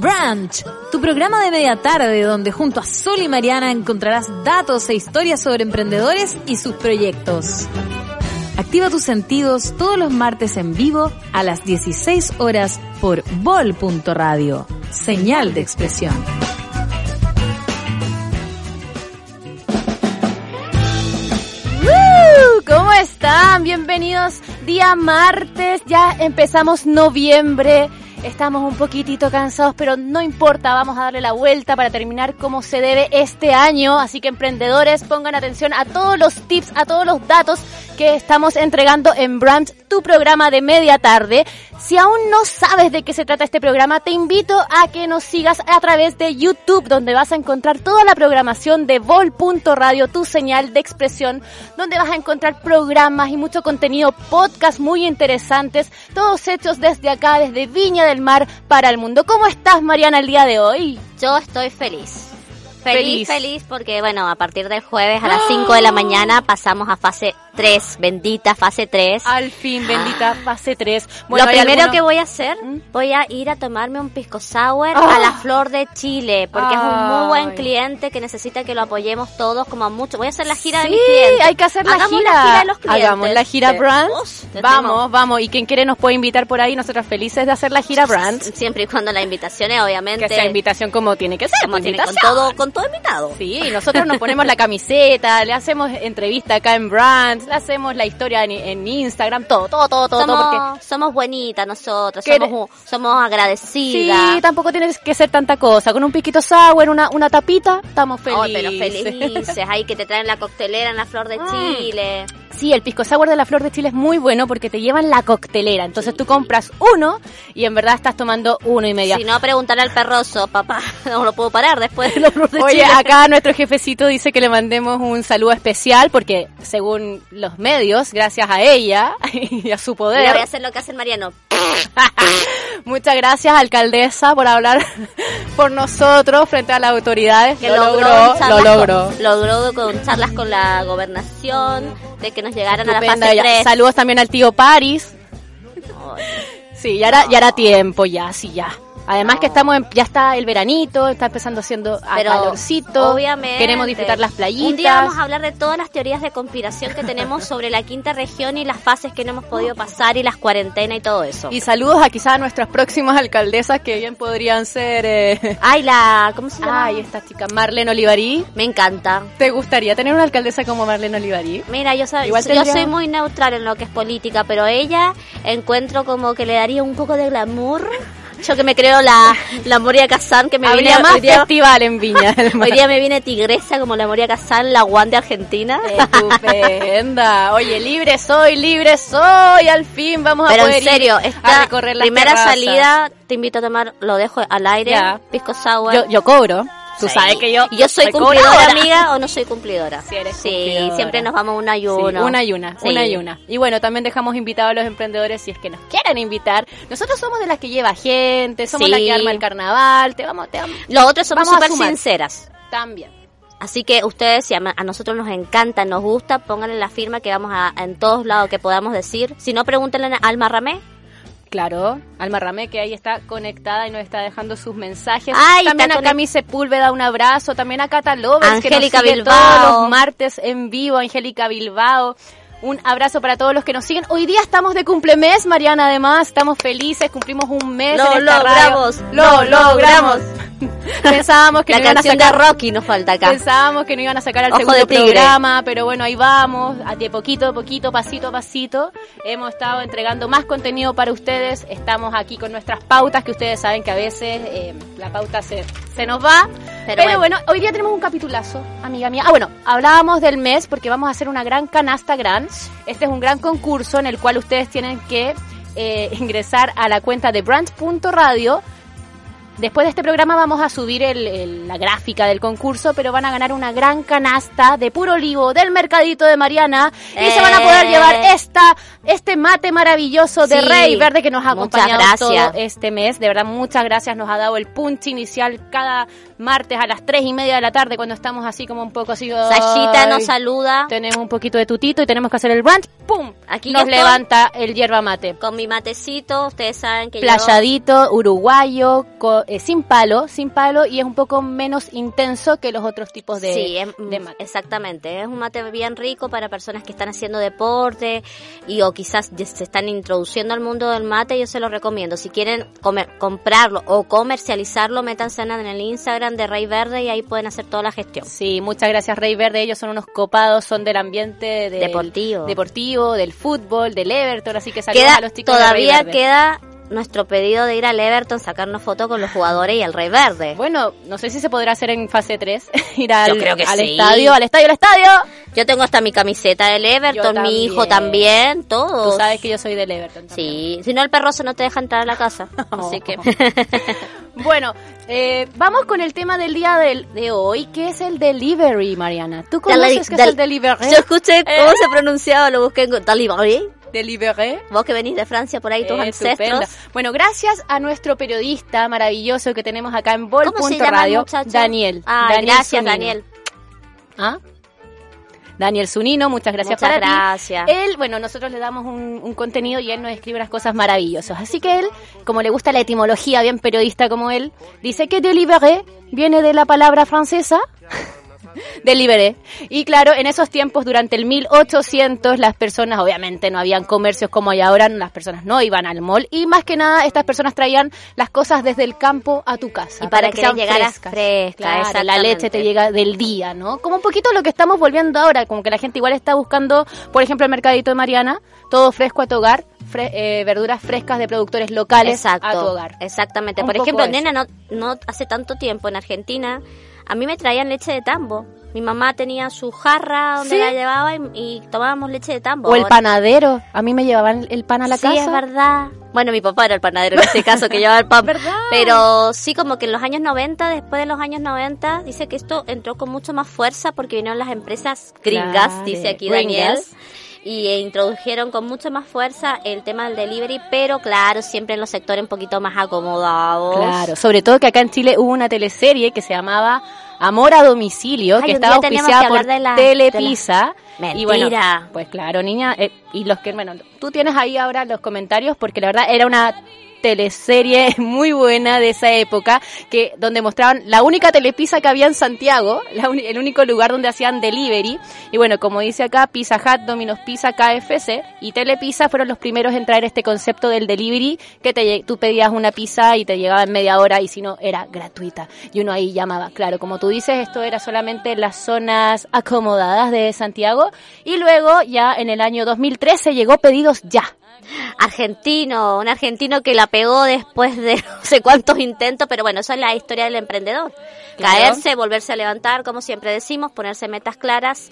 Branch, tu programa de media tarde donde junto a Sol y Mariana encontrarás datos e historias sobre emprendedores y sus proyectos. Activa tus sentidos todos los martes en vivo a las 16 horas por vol.radio. Señal de expresión. ¿Cómo están? Bienvenidos día martes, ya empezamos noviembre. Estamos un poquitito cansados, pero no importa, vamos a darle la vuelta para terminar como se debe este año. Así que emprendedores, pongan atención a todos los tips, a todos los datos que estamos entregando en Brand, tu programa de media tarde. Si aún no sabes de qué se trata este programa, te invito a que nos sigas a través de YouTube, donde vas a encontrar toda la programación de Vol.radio, tu señal de expresión, donde vas a encontrar programas y mucho contenido, podcast muy interesantes, todos hechos desde acá, desde Viña del Mar para el mundo. ¿Cómo estás, Mariana, el día de hoy? Yo estoy feliz. Feliz, feliz, porque bueno, a partir del jueves a las 5 de la mañana pasamos a fase 3, bendita fase 3. Al fin, bendita fase 3. Lo primero que voy a hacer, voy a ir a tomarme un pisco sour a la Flor de Chile, porque es un muy buen cliente que necesita que lo apoyemos todos como a mucho. Voy a hacer la gira de mis clientes. hay que hacer la Hagamos gira. la gira de los clientes. Hagamos la gira Sí. Brands. Vamos, vamos. Y quien quiere nos puede invitar por ahí. Nosotras felices de hacer la gira Brands. Siempre y cuando la invitación es obviamente Que sea invitación como tiene que ser. como pues, tiene, con todo, con todo invitado. Sí, nosotros nos ponemos la camiseta, le hacemos entrevista acá en Brands, le hacemos la historia en, en Instagram, todo, todo, todo, todo, todo, porque Somos, somos bonitas nosotros, somos, somos agradecidas. Sí, tampoco tiene que ser tanta cosa. Con un piquito sour, una, una tapita, estamos Oh, felices. pero felices, ahí que te traen la coctelera en la Flor de Mm. Chile. Sí, el pisco sour de la Flor de Chile es muy bueno porque te llevan la coctelera. Entonces tú compras uno y en verdad estás tomando uno y media. Si no, preguntarle al perroso, papá, no lo puedo parar después de la Flor de Oye, Chile. acá nuestro jefecito dice que le mandemos un saludo especial porque según los medios, gracias a ella y a su poder, voy a hacer lo que hace el Mariano. Muchas gracias, alcaldesa, por hablar por nosotros frente a las autoridades. Que lo logró, lo logró. Con, logró con charlas con la gobernación, de que nos llegaran a la fase ella. 3. Saludos también al tío Paris. Sí, ya era, ya era tiempo, ya, sí, ya. Además que estamos en- ya está el veranito, está empezando Pero calorcito. obviamente Queremos disfrutar las playitas. Un día vamos a hablar de todas las teorías de conspiración que tenemos sobre la quinta región y las fases que no hemos podido pasar y las cuarentenas y todo eso. Y saludos a quizás a nuestras próximas alcaldesas que bien podrían ser... eh, Ay, la... ¿Cómo se llama? Ay, esta chica Marlene Olivarí. Me encanta. ¿Te gustaría tener una alcaldesa como Marlene Olivarí? Mira, yo, sab- Igual yo soy muy neutral en lo que es política, pero ella encuentro como que le daría un poco de glamour. Yo que me creo la, la Moria Kazan, que me Habría viene más hoy día, festival en Viña del Mar. hoy día me viene tigresa como la Moria Kazan, la One de Argentina. Estupenda. Oye, libre soy, libre soy. Al fin vamos a Pero poder en serio, ir esta a recorrer primera salida te invito a tomar, lo dejo al aire, Ya. pisco sour. Yo, yo cobro. Tú Sí. sabes que yo. ¿Y yo soy cumplidora, amiga, o no soy cumplidora? Sí, eres Sí, cumplidora. siempre nos vamos una y Sí, uno. una y una, Sí. una y una. Y bueno, también dejamos invitados a los emprendedores si es que nos quieren invitar. Nosotros somos de las que lleva gente, somos Sí. las que arma el carnaval, te vamos, te vamos. Los otros somos súper sinceras. También. Así que ustedes, si a, a nosotros nos encanta, nos gusta, pónganle la firma que vamos a en todos lados que podamos decir. Si no, pregúntenle a Alma Ramé. Claro, Alma Ramé que ahí está conectada y nos está dejando sus mensajes. Ay, también a mi Sepúlveda un abrazo, también a Cata Lovers, que nos sigue Bilbao. todos los martes en vivo, Angélica Bilbao. Un abrazo para todos los que nos siguen. Hoy día estamos de cumplemes, Mariana, además. Estamos felices, cumplimos un mes. Lo en esta logramos, radio. lo Lo logramos. Pensábamos que La no iban a sacar de Rocky nos falta acá. Pensábamos que no iban a sacar al Ojo segundo programa, pero bueno, ahí vamos, de poquito a poquito, pasito a pasito. Hemos estado entregando más contenido para ustedes. Estamos aquí con nuestras pautas, que ustedes saben que a veces eh, la pauta se, se nos va. Pero, Pero bueno. hoy día tenemos un capitulazo, amiga mía. Ah, bueno, hablábamos del mes porque vamos a hacer una gran canasta gran. Este es un gran concurso en el cual ustedes tienen que eh, ingresar a la cuenta de brand.radio Después de este programa vamos a subir el- el- la gráfica del concurso, pero van a ganar una gran canasta de puro olivo del mercadito de Mariana y se van a poder Eh. llevar esta este mate maravilloso de Sí. Rey Verde que nos ha acompañado todo este mes. De verdad, muchas gracias. Nos ha dado el punch inicial cada martes a las tres y media de la tarde cuando estamos así como un poco así. Sayita ay, nos saluda Tenemos un poquito de tutito y tenemos que hacer el brunch. ¡Pum! Aquí nos levanta el hierba mate. con mi matecito. Ustedes saben que yo... Playadito, uruguayo, co- eh, sin palo, sin palo y es un poco menos intenso que los otros tipos de, sí, es- de mate. exactamente. Es un mate bien rico para personas que están haciendo deporte y o quizás se están introduciendo al mundo del mate. Yo se lo recomiendo. Si quieren comer, comprarlo o comercializarlo, métanse en el Instagram de Rey Verde y ahí pueden hacer toda la gestión. Sí, muchas gracias Rey Verde, ellos son unos copados, son del ambiente del- Deportivo. deportivo, del fútbol, del Everton, así que saludos Queda, a los chicos de Rey todavía Verde. queda nuestro pedido de ir al Everton, sacarnos fotos con los jugadores y el Rey Verde. Bueno, no sé si se podrá hacer en fase 3, ir al, Yo creo que al sí. estadio, al estadio, al estadio. Yo tengo hasta mi camiseta del Everton, mi hijo también. todos. Tú sabes que yo soy del Everton. también. Sí, si no el perroso no te deja entrar a la casa. Así que Bueno, eh, vamos con el tema del día del- de hoy, que es el delivery, Mariana. ¿Tú conoces qué es el delivery? Yo escuché cómo ¿Eh? se pronunciaba, lo busqué en Delivery. Delivery. Vos que venís de Francia por ahí, tus Eh, ancestros. Bueno, gracias a nuestro periodista maravilloso que tenemos acá en ¿Cómo se llama el Vol.radio, muchacho? Daniel. Daniel gracias, Zunino. Daniel. ¿Ah? Daniel Zunino, muchas gracias Muchas para ti. gracias. Él, bueno, nosotros le damos un, un contenido y él nos escribe unas cosas maravillosas. Así que él, como le gusta la etimología, bien periodista como él, dice que deliberé viene de la palabra francesa Deliberé. Y claro, en esos tiempos, durante el 1800, las personas, obviamente, no habían comercios como hay ahora, las personas no iban al mall. Y más que nada, estas personas traían las cosas desde el campo a tu casa. Y para que les sean llegara frescas. fresca, Claro, la leche te llega del día, ¿no? Como un poquito lo que estamos volviendo ahora, como que la gente igual está buscando, por ejemplo, el mercadito de Mariana, todo fresco a tu hogar, fre- eh, verduras frescas de productores locales Exacto. a tu hogar. Exactamente. Un Por ejemplo, eso. nena, no, no hace tanto tiempo en Argentina, a mí me traían leche de tambo. Mi mamá tenía su jarra donde ¿Sí? la llevaba y, y tomábamos leche de tambo. O el panadero, a mí me llevaban el pan a la sí, casa. es verdad. Bueno, mi papá era el panadero en este caso que llevaba el pan. ¿Verdad? Pero sí, como que en los años 90, después de los años 90, dice que esto entró con mucho más fuerza porque vinieron las empresas gringas, Claro, dice aquí gringas. Y introdujeron con mucha más fuerza el tema del delivery, pero claro, siempre en los sectores un poquito más acomodados. Claro, sobre todo que acá en Chile hubo una teleserie que se llamaba Amor a domicilio, Ay, que estaba auspiciada que por de la- Telepisa. de la- Y bueno, Mentira. pues claro, niña, eh, y los que, bueno, tú tienes ahí ahora los comentarios porque la verdad era una teleserie muy buena de esa época que donde mostraban la única telepizza que había en Santiago, el único lugar donde hacían delivery. Y bueno, como dice acá, Pizza Hut, Domino's Pizza, KFC y Telepizza fueron los primeros en traer este concepto del delivery que te, tú pedías una pizza y te llegaba en media hora y si no era gratuita. Y uno ahí llamaba, claro, como tú dices, esto era solamente en las zonas acomodadas de Santiago. Y luego ya en el año 2013 llegó pedidos ya. Argentino, un argentino que la pegó después de no sé cuántos intentos, pero bueno, esa es la historia del emprendedor. Caerse, volverse a levantar, como siempre decimos, ponerse metas claras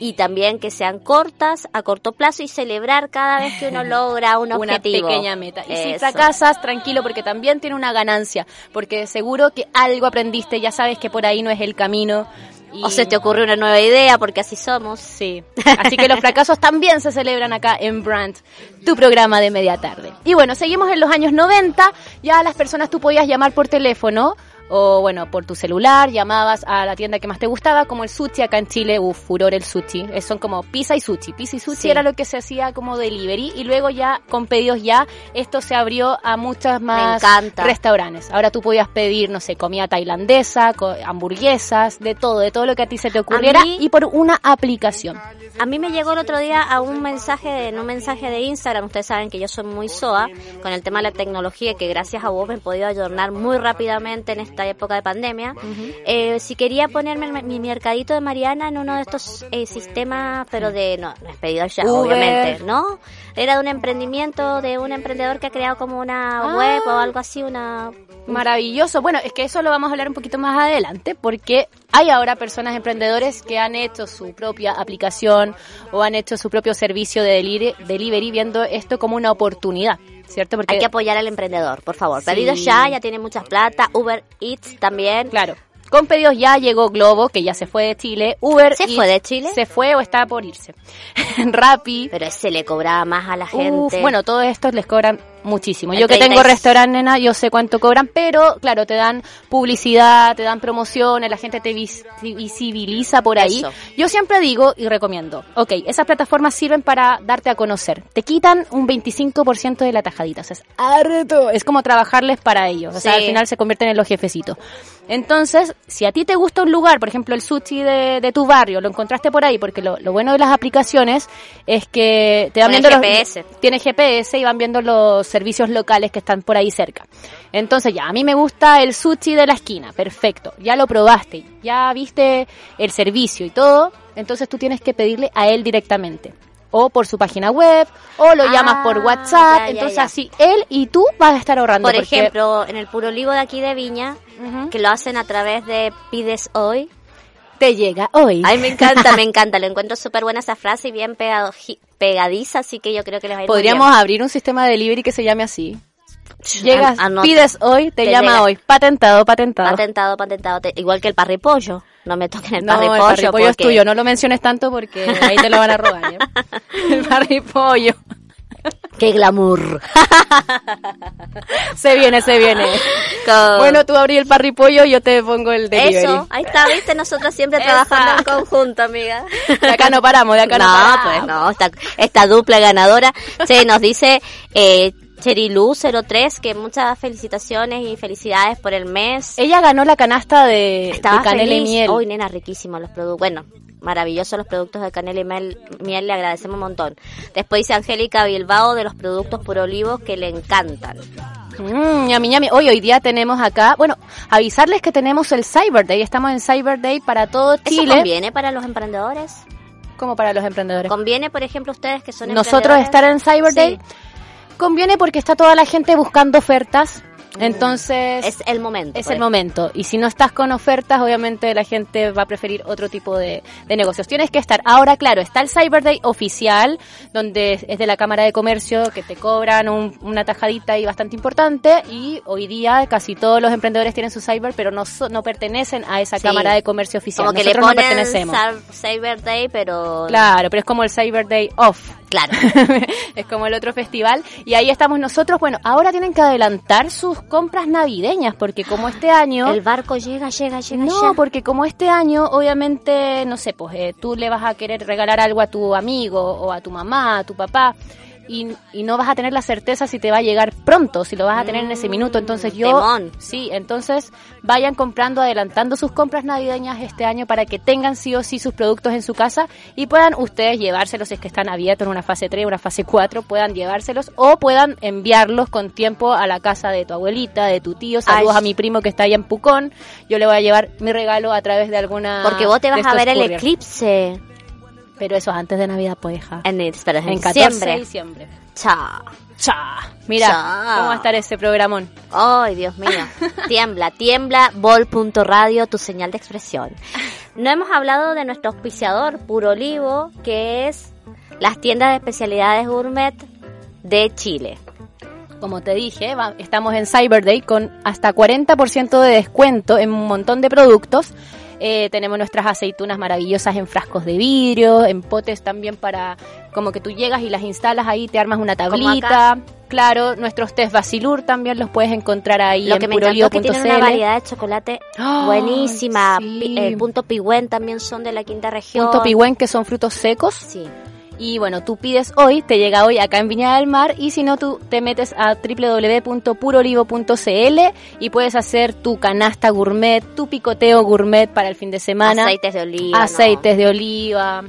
y también que sean cortas, a corto plazo y celebrar cada vez que uno logra un una objetivo. pequeña meta. Y si fracasas, tranquilo, porque también tiene una ganancia, porque seguro que algo aprendiste, ya sabes que por ahí no es el camino. Y- O se te ocurre una nueva idea, porque así somos. Sí. Así que los fracasos también se celebran acá en Brand, tu programa de media tarde. Y bueno, seguimos en los años 90. Ya las personas tú podías llamar por teléfono o bueno, por tu celular, llamabas a la tienda que más te gustaba, como el sushi acá en Chile, uff, furor el sushi. Son como pizza y sushi. Pizza y sushi Sí. era lo que se hacía como delivery y luego ya con pedidos ya esto se abrió a muchas más restaurantes. Ahora tú podías pedir, no sé, comida tailandesa, hamburguesas, de todo, de todo lo que a ti se te ocurriera mí- y por una aplicación. A mí me llegó el otro día a un mensaje, en un mensaje de Instagram, ustedes saben que yo soy muy SOA con el tema de la tecnología, que gracias a vos me he podido adornar muy rápidamente en esta época de pandemia. Eh, si quería ponerme mi mercadito de Mariana en uno de estos eh, sistemas, pero de, no, no es pedido ya, Uber. obviamente, ¿no? Era de un emprendimiento de un emprendedor que ha creado como una Ah. web o algo así, una... Maravilloso. Bueno, es que eso lo vamos a hablar un poquito más adelante porque hay ahora personas emprendedores que han hecho su propia aplicación o han hecho su propio servicio de delivery, viendo esto como una oportunidad, ¿cierto? Porque Hay que apoyar al emprendedor, por favor. Sí. Pedidos ya, ya tiene mucha plata. Uber Eats también. Claro. Con pedidos ya llegó Globo, que ya se fue de Chile. Uber ¿Se Eats fue de Chile? Se fue o está por irse. Rappi. Pero se le cobraba más a la Uf, gente. bueno, todos estos les cobran muchísimo. El Yo que 30 tengo restaurante, nena, yo sé cuánto cobran, pero claro, te dan publicidad, te dan promociones, la gente te vis- visibiliza por ahí. Eso. Yo siempre digo y recomiendo, ok, esas plataformas sirven para darte a conocer. Te quitan un 25% de la tajadita, o sea, es harto. Es como trabajarles para ellos, o sea, Sí. al final se convierten en los jefecitos. Entonces, si a ti te gusta un lugar, por ejemplo, el sushi de, de tu barrio, lo encontraste por ahí, porque lo, lo bueno de las aplicaciones es que te van Con el viendo los- GPS. tiene GPS y van viendo los servicios locales que están por ahí cerca. Entonces ya, a mí me gusta el sushi de la esquina, perfecto, ya lo probaste, ya viste el servicio y todo, entonces tú tienes que pedirle a él directamente. O por su página web, o lo Ah, llamas por WhatsApp, ya, ya, entonces ya. así él y tú vas a estar ahorrando. Por porque- ejemplo, en el Puro Olivo de aquí de Viña, que lo hacen a través de Pides Hoy. Te llega hoy. Ay, me encanta, me encanta. Lo encuentro súper buena esa frase y bien pegado- pegadiza, así que yo creo que les va a ir muy Podríamos bien. abrir un sistema de delivery que se llame así. Llegas, An- pides hoy, te, Te llama llega. hoy. Patentado, patentado. Patentado, patentado. Te- igual que el parripollo. No me toquen el No, el parripollo. parripollo es tuyo, no lo menciones tanto porque ahí te lo van a robar. ¿ya? El parripollo. ¡Qué glamour! Se viene, se viene. Con- Bueno, tú abrí el parripollo, yo te pongo el delivery. Eso, ahí está, viste, nosotros siempre trabajando en conjunto, amiga. De acá no paramos, de acá no, no, paramos. pues no, esta, esta dupla ganadora. Se nos dice eh, Cherilu03 que muchas felicitaciones y felicidades por el mes. Ella ganó la canasta de, de canela y miel. Uy, nena, riquísimos los productos. Bueno, maravillosos los productos de canela y miel, miel, le agradecemos un montón. Después dice Angélica Bilbao de los productos puro olivos que le encantan. Mm, ñami, ñami. Hoy, hoy día tenemos acá, bueno, avisarles que tenemos el Cyber Day. Estamos en Cyber Day para todo ¿Eso Chile, conviene para los emprendedores? como para los emprendedores. ¿Conviene, por ejemplo, ustedes que son Nosotros estar en Cyber Sí. Day conviene porque está toda la gente buscando ofertas. Entonces, Es el momento. Es pues. el momento. Y si no estás con ofertas, obviamente la gente va a preferir otro tipo de, de negocios. Tienes que estar. Ahora, claro, está el Cyber Day oficial, donde es de la Cámara de Comercio, que te cobran un- una tajadita ahí bastante importante. Y hoy día casi todos los emprendedores tienen su Cyber, pero no, no pertenecen a esa Sí. Cámara de Comercio oficial. Como que le Nosotros no ponen pertenecemos. Cyber Day, pero... Claro, pero es como el Cyber Day off. Claro. es como el otro festival. Y ahí estamos nosotros. Bueno, ahora tienen que adelantar sus compras navideñas, porque como este año... El barco llega, llega, llega, No, llega. porque como este año, obviamente, no sé, pues eh, tú le vas a querer regalar algo a tu amigo o a tu mamá, a tu papá. Y, y no vas a tener la certeza si te va a llegar pronto, si lo vas a tener en ese minuto. Entonces yo... temón. Sí, entonces vayan comprando, adelantando sus compras navideñas este año para que tengan sí o sí sus productos en su casa y puedan ustedes llevárselos si es que están abiertos en una fase 3, una fase 4, puedan llevárselos o puedan enviarlos con tiempo a la casa de tu abuelita, de tu tío. Saludos Ay. a mi primo que está allá en Pucón. Yo le voy a llevar mi regalo a través de alguna... Porque vos te vas a ver el eclipse Pero eso es antes de Navidad, pues, hija. en, en, En 14 de diciembre. diciembre. Chao. Cha. Mira. ¿cómo va a estar ese programón? Ay, Dios mío. tiembla, tiembla, bol.radio, tu señal de expresión. No hemos hablado de nuestro auspiciador, Puro Olivo, que es las tiendas de especialidades gourmet de Chile. Como te dije, estamos en Cyber Day con hasta 40% de descuento en un montón de productos. Eh, tenemos nuestras aceitunas maravillosas en frascos de vidrio, en potes también para como que tú llegas y las instalas ahí, te armas una tablita. Claro, nuestros test Basilur también los puedes encontrar ahí Lo en que me encantó es que tienen una variedad de chocolate Ay, buenísima. sí. Eh, punto Pigüen también son de la quinta región. Punto Pigüen, que son frutos secos. Sí. Y bueno, tú pides hoy, te llega hoy acá en Viña del Mar y si no, tú te metes a www.purolivo.cl y puedes hacer tu canasta gourmet, tu picoteo gourmet para el fin de semana. Aceites de oliva. ¿no? Aceites de oliva.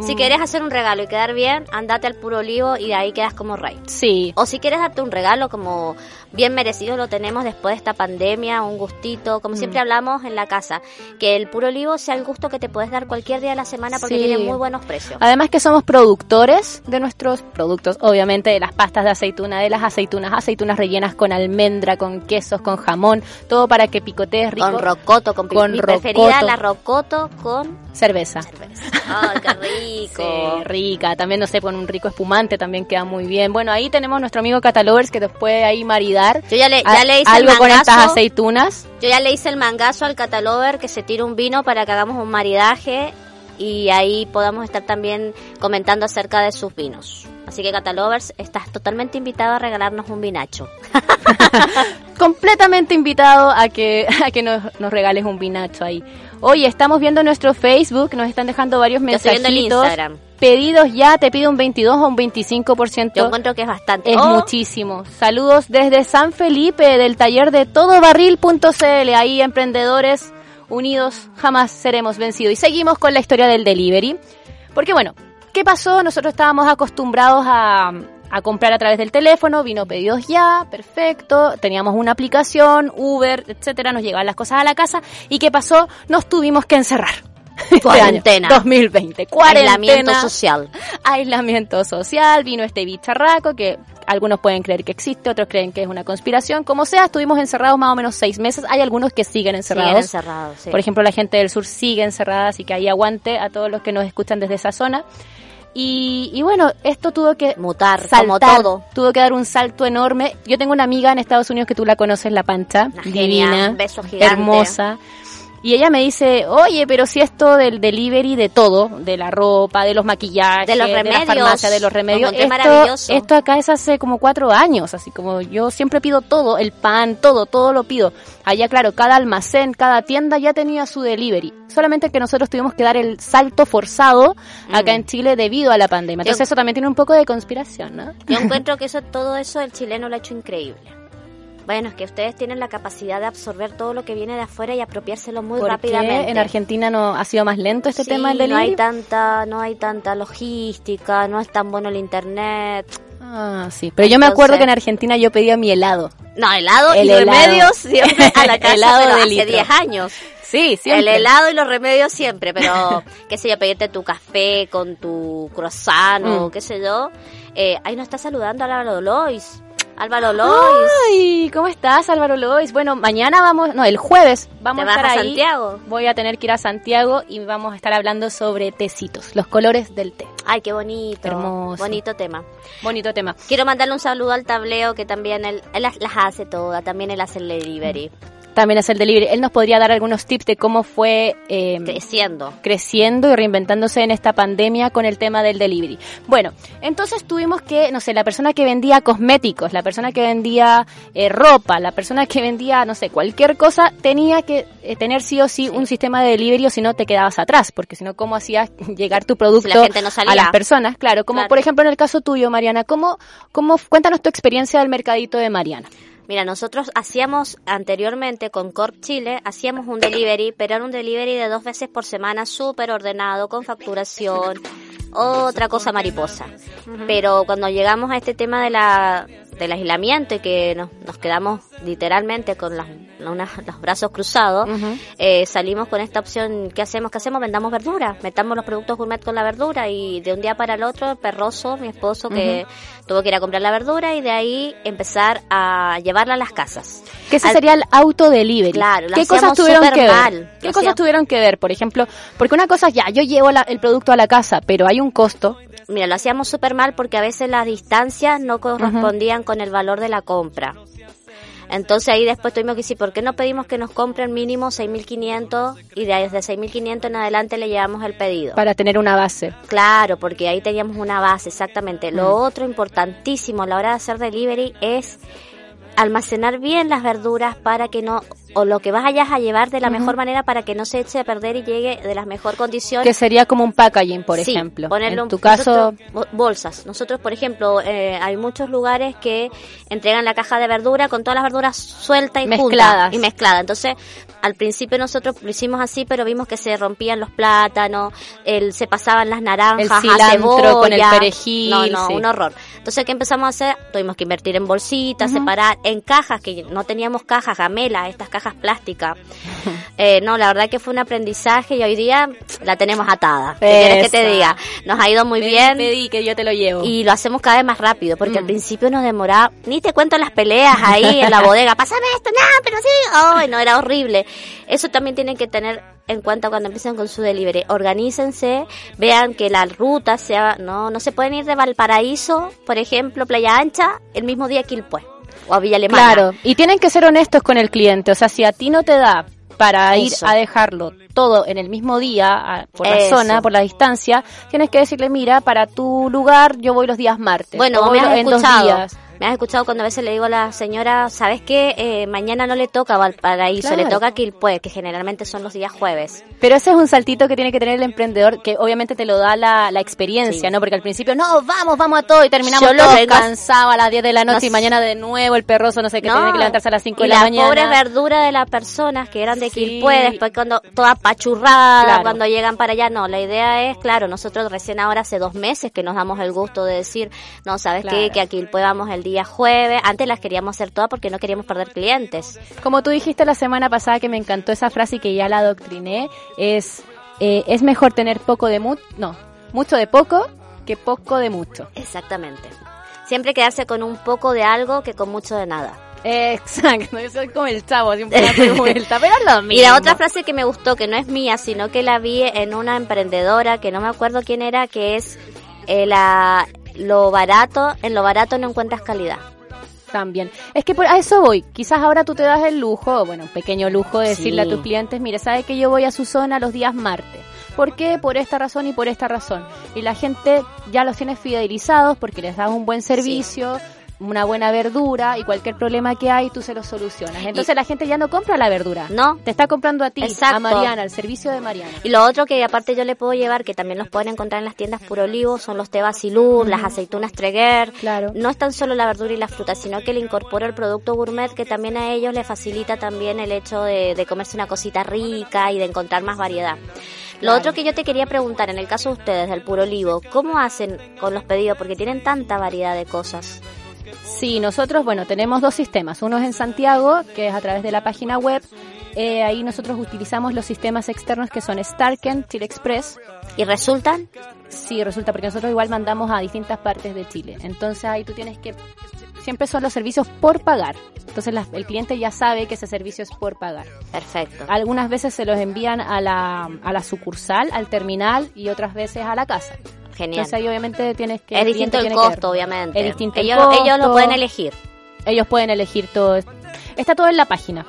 Si Mm, quieres hacer un regalo y quedar bien, andate al puro olivo y de ahí quedas como rey. Sí, O si quieres darte un regalo como bien merecido lo tenemos después de esta pandemia, un gustito, como Mm. siempre hablamos en la casa, que el puro olivo sea el gusto que te puedes dar cualquier día de la semana porque Sí. tiene muy buenos precios. Además que somos productores de nuestros productos, obviamente de las pastas de aceituna, de las aceitunas, aceitunas rellenas con almendra, con quesos, con jamón, todo para que picotees rico. Con rocoto, con, Con mi preferida la rocoto con cerveza. cerveza. Ay, qué rico. Sí, rica. También, no sé, con un rico espumante también queda muy bien. Bueno, ahí tenemos nuestro amigo Catalovers que nos puede ahí maridar Yo ya le, ya a- le hice algo el con estas aceitunas. yo ya le hice el mangazo al catalover que se tire un vino para que hagamos un maridaje y ahí podamos estar también comentando acerca de sus vinos. Así Así que Catalovers, estás totalmente invitado a regalarnos un vinacho. Completamente invitado a que, a que nos, nos regales un vinacho ahí. Oye, estamos viendo nuestro Facebook, nos están dejando varios Yo estoy viendo el mensajitos. Instagram. Pedidos ya, te pido un 22 o un 25%. Yo encuentro que es bastante. Es Oh, muchísimo. Saludos desde San Felipe, del taller de todobarril.cl. Ahí, emprendedores unidos, jamás seremos vencidos. Y seguimos con la historia del delivery. Porque bueno, ¿qué pasó? Nosotros estábamos acostumbrados a, a comprar a través del teléfono, vino pedidos ya, perfecto, teníamos una aplicación, Uber, etcétera, nos llegaban las cosas a la casa. ¿Y qué pasó? Nos tuvimos que encerrar. Este Cuarentena. año, 2020. Cuarentena aislamiento social. aislamiento social, vino este bicharraco que algunos pueden creer que existe, otros creen que es una conspiración. Como sea, estuvimos encerrados más o menos seis meses. Hay algunos que siguen encerrados. Siguen encerrados, sí. Por ejemplo, la gente del sur sigue encerrada, así que ahí aguante a todos los que nos escuchan desde esa zona. Y, y bueno, esto tuvo que Mutar, saltar, como todo. tuvo que dar un salto enorme. Yo tengo una amiga en Estados Unidos que tú la conoces, La Pancha, Una divina, genia, un beso gigante. hermosa. Y ella me dice, oye, pero si esto del delivery de todo, de la ropa, de los maquillajes, De los la remedios, farmacia, de los remedios, esto, maravilloso. esto acá es hace como cuatro años, así como yo siempre pido todo, el pan, todo, todo lo pido. Allá, claro, cada almacén, cada tienda ya tenía su delivery. Solamente que nosotros tuvimos que dar el salto forzado acá Mm. en Chile debido a la pandemia. Entonces Yo- eso también tiene un poco de conspiración, ¿no? Yo encuentro que eso, todo eso el chileno lo ha hecho increíble. Bueno, es que ustedes tienen la capacidad de absorber todo lo que viene de afuera y apropiárselo muy ¿Por qué rápidamente. en Argentina no ha sido más lento este Sí, tema del no delivery? hay tanta, no hay tanta logística, no es tan bueno el internet. Ah, sí. Pero yo me acuerdo que en Argentina yo pedía mi helado. No, helado El y helado. remedios siempre a la casa, Helado pero de hace litro. 10 años. Sí, siempre. El helado y los remedios siempre, pero qué sé yo, pedirte tu café con tu croissant o Mm. qué sé yo. Eh, ahí nos está saludando Álvaro Lois. Álvaro Lois. Ay, ¿cómo estás, Álvaro Lois? Bueno, mañana vamos, no, el jueves vamos ¿Te a vas estar a ahí. Santiago? Voy a tener que ir a Santiago y vamos a estar hablando sobre tecitos, los colores del té. Ay, qué bonito. Hermoso. Bonito tema. Bonito tema. Quiero mandarle un saludo al tableo que también él, él las, las hace todas, también él hace el delivery. También es el delivery. Él nos podría dar algunos tips de cómo fue eh, Creciendo. creciendo y reinventándose en esta pandemia con el tema del delivery. Bueno, entonces tuvimos que, no sé, la persona que vendía cosméticos, la persona que vendía eh, ropa, la persona que vendía, no sé, cualquier cosa, tenía que eh, tener sí o sí, un sistema de delivery o si no te quedabas atrás, porque si no, ¿cómo hacías llegar tu producto Si la gente no salía. a las personas? Claro, como Claro. por ejemplo en el caso tuyo, Mariana, ¿cómo, cómo, cuéntanos tu experiencia del mercadito de Mariana? Mira, nosotros hacíamos anteriormente con Corp Chile, hacíamos un delivery, pero era un delivery de dos veces por semana, súper ordenado, con facturación, otra cosa mariposa. Pero cuando llegamos a este tema de la del aislamiento y que nos, nos quedamos literalmente con las, una- los brazos cruzados, eh, salimos con esta opción, ¿qué hacemos? ¿Qué hacemos? Vendamos verdura, metamos los productos gourmet con la verdura y de un día para el otro, Perroso, mi esposo, que tuvo que ir a comprar la verdura y de ahí empezar a llevarla a las casas. Que ese Al- sería el autodelivery. Claro, lo ¿Qué cosas tuvieron que ver? ¿Qué cosas hacíamos- tuvieron que ver? Por ejemplo, porque una cosa es ya, yo llevo la- el producto a la casa, pero hay un costo. Mira, lo hacíamos súper mal porque a veces las distancias no correspondían con el valor de la compra. Entonces ahí después tuvimos que decir, ¿por qué no pedimos que nos compren mínimo 6.500 y de desde 6.500 en adelante le llevamos el pedido? para tener una base. Claro, porque ahí teníamos una base, exactamente. Lo Mm. otro importantísimo a la hora de hacer delivery es almacenar bien las verduras para que no, o lo que vayas a llevar de la mejor manera para que no se eche a perder y llegue de la mejor condición. Que sería como un packaging, por Sí, ejemplo. ponerlo en tu caso, nosotros, bolsas. Nosotros, por ejemplo, eh, hay muchos lugares que entregan la caja de verdura con todas las verduras sueltas y Mezcladas. y mezcladas. Entonces, al principio nosotros lo hicimos así, pero vimos que se rompían los plátanos, el, se pasaban las naranjas, El cilantro cebolla. con el perejil, No, no, sí. un horror. Entonces, ¿qué empezamos a hacer? Tuvimos que invertir en bolsitas, separar, en cajas, que no teníamos cajas, gamelas, estas cajas plásticas. Eh, no, la verdad que fue un aprendizaje y hoy día la tenemos atada. ¿Qué quieres que te diga? Nos ha ido muy bien pedí que yo te lo llevo. y lo hacemos cada vez más rápido, porque al Mm. principio nos demoraba, ni te cuento las peleas ahí en la bodega, pásame esto, no, pero sí, ay, no, era horrible. Eso también tienen que tener en cuenta cuando empiecen con su delivery. Organícense, vean que la ruta sea, no, no se pueden ir de Valparaíso, por ejemplo, Playa Ancha, el mismo día que Quilpué o a Villa Alemana. Claro, y tienen que ser honestos con el cliente. O sea, si a ti no te da para ir Eso. a dejarlo todo en el mismo día, a- por la zona, por la distancia, tienes que decirle, mira, para tu lugar yo voy los días martes. Bueno, me has en dos escuchado. días. Me has escuchado cuando a veces le digo a la señora, ¿sabes qué? Eh, mañana no le toca Valparaíso, Claro. le toca Quilpué, que generalmente son los días jueves. Pero ese es un saltito que tiene que tener el emprendedor, que obviamente te lo da la, la experiencia, Sí. ¿no? Porque al principio, no, vamos, vamos a todo, y terminamos Yo todos cansados a las 10 de la noche No y mañana de nuevo el perroso, no sé qué, tiene que levantarse a las 5 de la las mañana. pobres verduras de las personas que eran de Sí. Quilpué, después cuando toda apachurrada, Claro. cuando llegan para allá, no, la idea es, claro, nosotros recién ahora hace dos meses que nos damos el gusto de decir, no, ¿sabes Claro. qué? Que a Quilpué vamos el día jueves, antes las queríamos hacer todas porque no queríamos perder clientes. Como tú dijiste la semana pasada que me encantó esa frase y que ya la adoctriné, es, eh, es mejor tener poco de mucho, no, mucho de poco que poco de mucho. Exactamente. Siempre quedarse con un poco de algo que con mucho de nada. Exacto, yo soy como el chavo, siempre doy vuelta, pero lo mismo. Y la otra frase que me gustó, que no es mía, sino que la vi en una emprendedora, que no me acuerdo quién era, que es eh, la, lo barato, en lo barato no encuentras calidad. También. Es que por, a eso voy. Quizás ahora tú te das el lujo, bueno, un pequeño lujo de decirle Sí. a tus clientes, mire, sabe que yo voy a su zona los días martes. ¿Por qué? Por esta razón y por esta razón. Y la gente ya los tiene fidelizados porque les das un buen servicio, una buena verdura y cualquier problema que hay tú se lo solucionas. Entonces la gente ya no compra la verdura. No. Te está comprando a ti, Exacto. a Mariana, al servicio de Mariana. Y lo otro que aparte yo le puedo llevar, que también los pueden encontrar en las tiendas Puro Olivo, son los té las aceitunas treguer. Claro. No es tan solo la verdura y la fruta, sino que le incorporo el producto gourmet que también a ellos les facilita también el hecho de, de comerse una cosita rica y de encontrar más variedad. Lo Claro. otro que yo te quería preguntar, en el caso de ustedes del Puro Olivo, ¿cómo hacen con los pedidos? Porque tienen tanta variedad de cosas. Sí, nosotros, bueno, tenemos dos sistemas. Uno es en Santiago, que es a través de la página web. Eh, ahí nosotros utilizamos los sistemas externos que son Starken, Chile Express. ¿Y resultan? Sí, resulta, porque nosotros igual mandamos a distintas partes de Chile. Entonces ahí tú tienes que... Siempre son los servicios por pagar. Entonces la- el cliente ya sabe que ese servicio es por pagar. Perfecto. Algunas veces se los envían a la, a la sucursal, al terminal y otras veces a la casa. Genial. Entonces ahí obviamente tienes que... Es distinto el costo, obviamente. Es distinto el ellos, ellos lo pueden elegir. Ellos pueden elegir todo. Está todo en la página.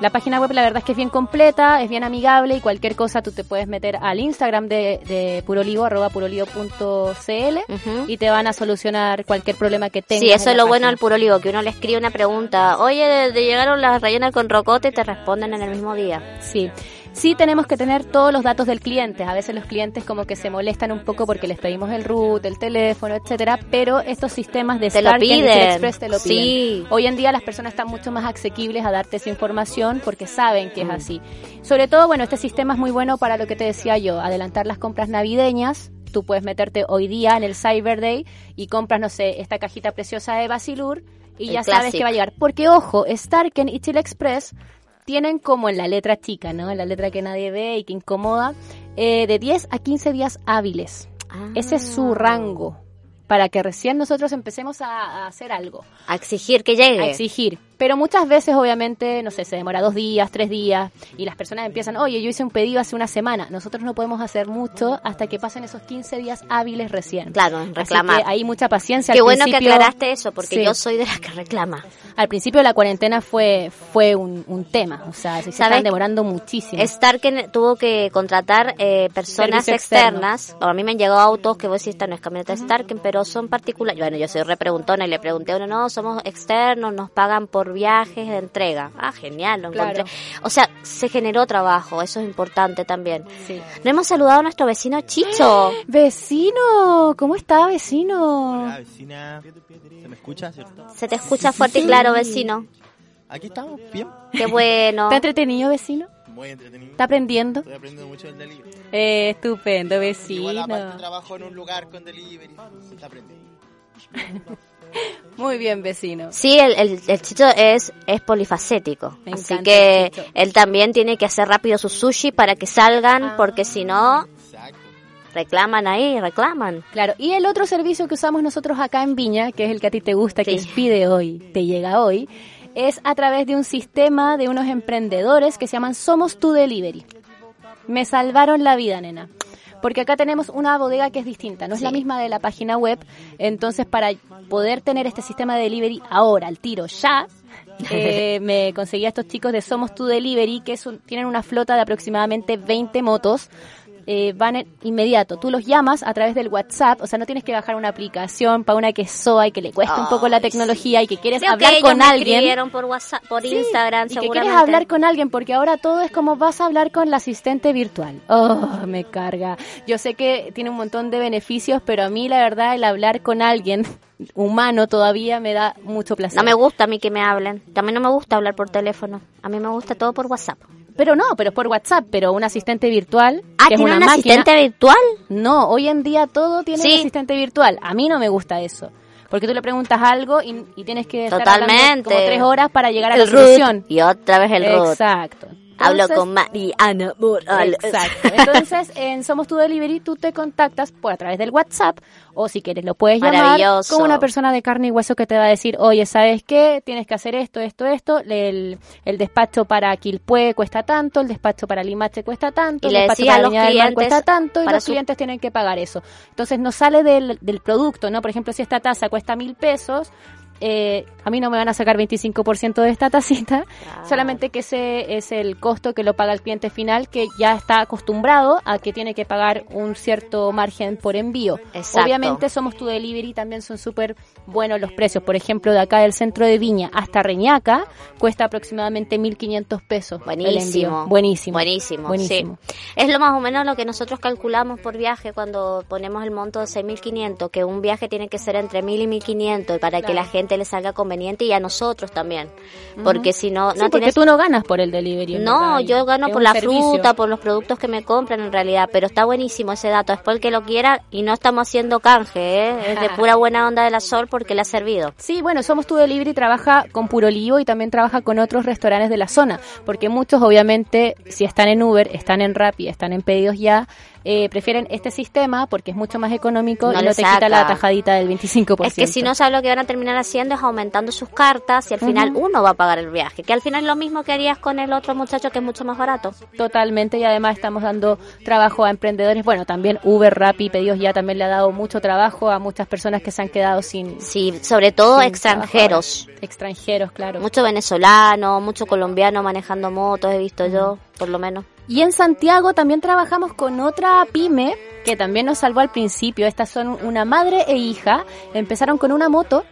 La página web la verdad es que es bien completa, es bien amigable y cualquier cosa tú te puedes meter al Instagram de, de Purolivo, arroba purolivo.cl Ujú. y te van a solucionar cualquier problema que tengas. Sí, eso es lo bueno del puro olivo, que uno le escribe una pregunta, oye, de, de llegaron las rellenas con rocote y te responden en el mismo día. Sí. Sí tenemos que tener todos los datos del cliente. A veces los clientes como que se molestan un poco porque les pedimos el root, el teléfono, etcétera, pero estos sistemas de Te lo Starken y piden. Chile Express te lo piden. Sí. Hoy en día las personas están mucho más asequibles a darte esa información porque saben que es así. Sobre todo, bueno, este sistema es muy bueno para lo que te decía yo, adelantar las compras navideñas. Tú puedes meterte hoy día en el Cyber Day y compras, no sé, esta cajita preciosa de Basilur y El ya sabes que va a llegar. Porque, ojo, Starken y Chile Express tienen como en la letra chica, ¿no? En la letra que nadie ve y que incomoda, eh, de 10 a 15 días hábiles. Ah. Ese es su rango para que recién nosotros empecemos a, a hacer algo, A exigir que llegue. a exigir. Pero muchas veces, obviamente, no sé, se demora dos días, tres días, y las personas empiezan, oye, yo hice un pedido hace una semana. Nosotros no podemos hacer mucho hasta que pasen esos 15 días hábiles recién. Claro, Así reclamar. que hay mucha paciencia. Qué Al bueno que aclaraste eso, porque Sí. yo soy de las que reclama. Al principio la cuarentena fue fue un, un tema, o sea, se, están demorando muchísimo. Starken tuvo que contratar eh, personas Servicio externo. externas. A mí me han llegado autos que vos decís, esta no es camioneta Starken, pero son particulares. Bueno, yo soy repreguntona y le pregunté a uno, no, somos externos, nos pagan por viajes de entrega. Ah, genial, lo Claro. encontré. O sea, se generó trabajo, eso es importante también. Sí. No hemos saludado a nuestro vecino Chicho. Vecino, ¿cómo está vecino? Hola, vecina. ¿Se me escucha, cierto? Se te escucha fuerte y claro, vecino. Aquí estamos, bien. Qué bueno. ¿Está entretenido vecino? Muy entretenido. ¿Está aprendiendo? Estoy aprendiendo mucho del delivery. Eh, estupendo Igual aparte vecino. trabajo en un lugar con delivery. Se está aprendiendo. Muy bien vecino. Sí, el, el, el Chicho es, es polifacético. Me Así que él también tiene que hacer rápido su sushi para que salgan, Ah. porque si no, reclaman ahí, reclaman. Claro, y el otro servicio que usamos nosotros acá en Viña, que es el que a ti te gusta, que Sí. es pide hoy, te llega hoy, es a través de un sistema de unos emprendedores que se llaman Somos Tu Delivery. Me salvaron la vida, nena. Porque acá tenemos una bodega que es distinta, no es la misma de la página web. Entonces, para poder tener este sistema de delivery ahora, al tiro, ya, eh, me conseguí a estos chicos de Somos Tu Delivery, que es un- tienen una flota de aproximadamente 20 motos. Eh, van en- inmediato. Tú los llamas a través del WhatsApp, o sea, no tienes que bajar una aplicación para una que es SOA y que le cuesta un poco la tecnología y que quieres Creo hablar que ellos con me alguien. por WhatsApp, por Sí, Instagram, y que quieres hablar con alguien porque ahora todo es como vas a hablar con la asistente virtual. Oh, me carga. Yo sé que tiene un montón de beneficios, pero a mí la verdad el hablar con alguien humano todavía me da mucho placer. No me gusta a mí que me hablen. También no me gusta hablar por teléfono. A mí me gusta todo por WhatsApp. Pero no, pero es por WhatsApp, pero un asistente virtual Ah, que es ¿tiene una un máquina. asistente virtual? No, hoy en día todo tiene Sí. un asistente virtual. A mí no me gusta eso. Porque tú le preguntas algo y, y tienes que estar Totalmente. como tres horas para llegar a la El root. solución. Y otra vez el root. Exacto. Hablo con Mariana Morales. Exacto. Entonces, en Somos Tu Delivery tú te contactas por a través del WhatsApp o si quieres lo puedes llamar con una persona de carne y hueso que te va a decir, oye, ¿sabes qué? Tienes que hacer esto, esto, esto. El, el despacho para Quilpué cuesta tanto, el despacho para Limache cuesta tanto, Y el despacho para Viña del Mar cuesta tanto y los su- clientes tienen que pagar eso. Entonces, no sale del, del producto, ¿no? Por ejemplo, si esta taza cuesta mil pesos, eh, a mí no me van a sacar 25% de esta tacita, solamente que ese es el costo que lo paga el cliente final, que ya está acostumbrado a que tiene que pagar un cierto margen por envío. Exacto. Obviamente somos tu delivery, también son súper buenos los precios. Por ejemplo, de acá del centro de Viña hasta Reñaca cuesta aproximadamente 1.500 pesos. el envío. Buenísimo. Buenísimo. Buenísimo. Sí. Es lo más o menos lo que nosotros calculamos por viaje cuando ponemos el monto de 6.500, que un viaje tiene que ser entre 1.000 y 1.500 para que la gente le salga conveniente y a nosotros también. Porque si no, Sí, no porque tienes... tú no ganas por el delivery. No, yo gano es por la servicio. fruta, por los productos que me compran en realidad, pero está buenísimo ese dato. Después el que lo quiera y no estamos haciendo canje, ¿eh? es de pura buena onda de la Sol porque le ha servido. Sí, bueno, Somos Tu Delivery trabaja con Puro Olivo y también trabaja con otros restaurantes de la zona, porque muchos obviamente si están en Uber, están en Rappi, están en pedidos ya, eh, prefieren este sistema porque es mucho más económico No y no te quita la tajadita del 25%. Es que si no sabe lo que van a terminar haciendo es aumentando sus cartas y al final uno va a pagar el viaje, que al final es lo mismo que harías con el otro muchacho que es mucho más barato. Totalmente y además estamos dando trabajo a emprendedores, bueno, también Uber, Rappi, pedidos ya también le ha dado mucho trabajo a muchas personas que se han quedado sin... Sí, sobre todo extranjeros. trabajo. Extranjeros, claro. Mucho venezolano, mucho colombiano manejando motos, he visto yo, por lo menos. Y en Santiago también trabajamos con otra pyme que también nos salvó al principio. Estas son una madre e hija. Empezaron con una moto,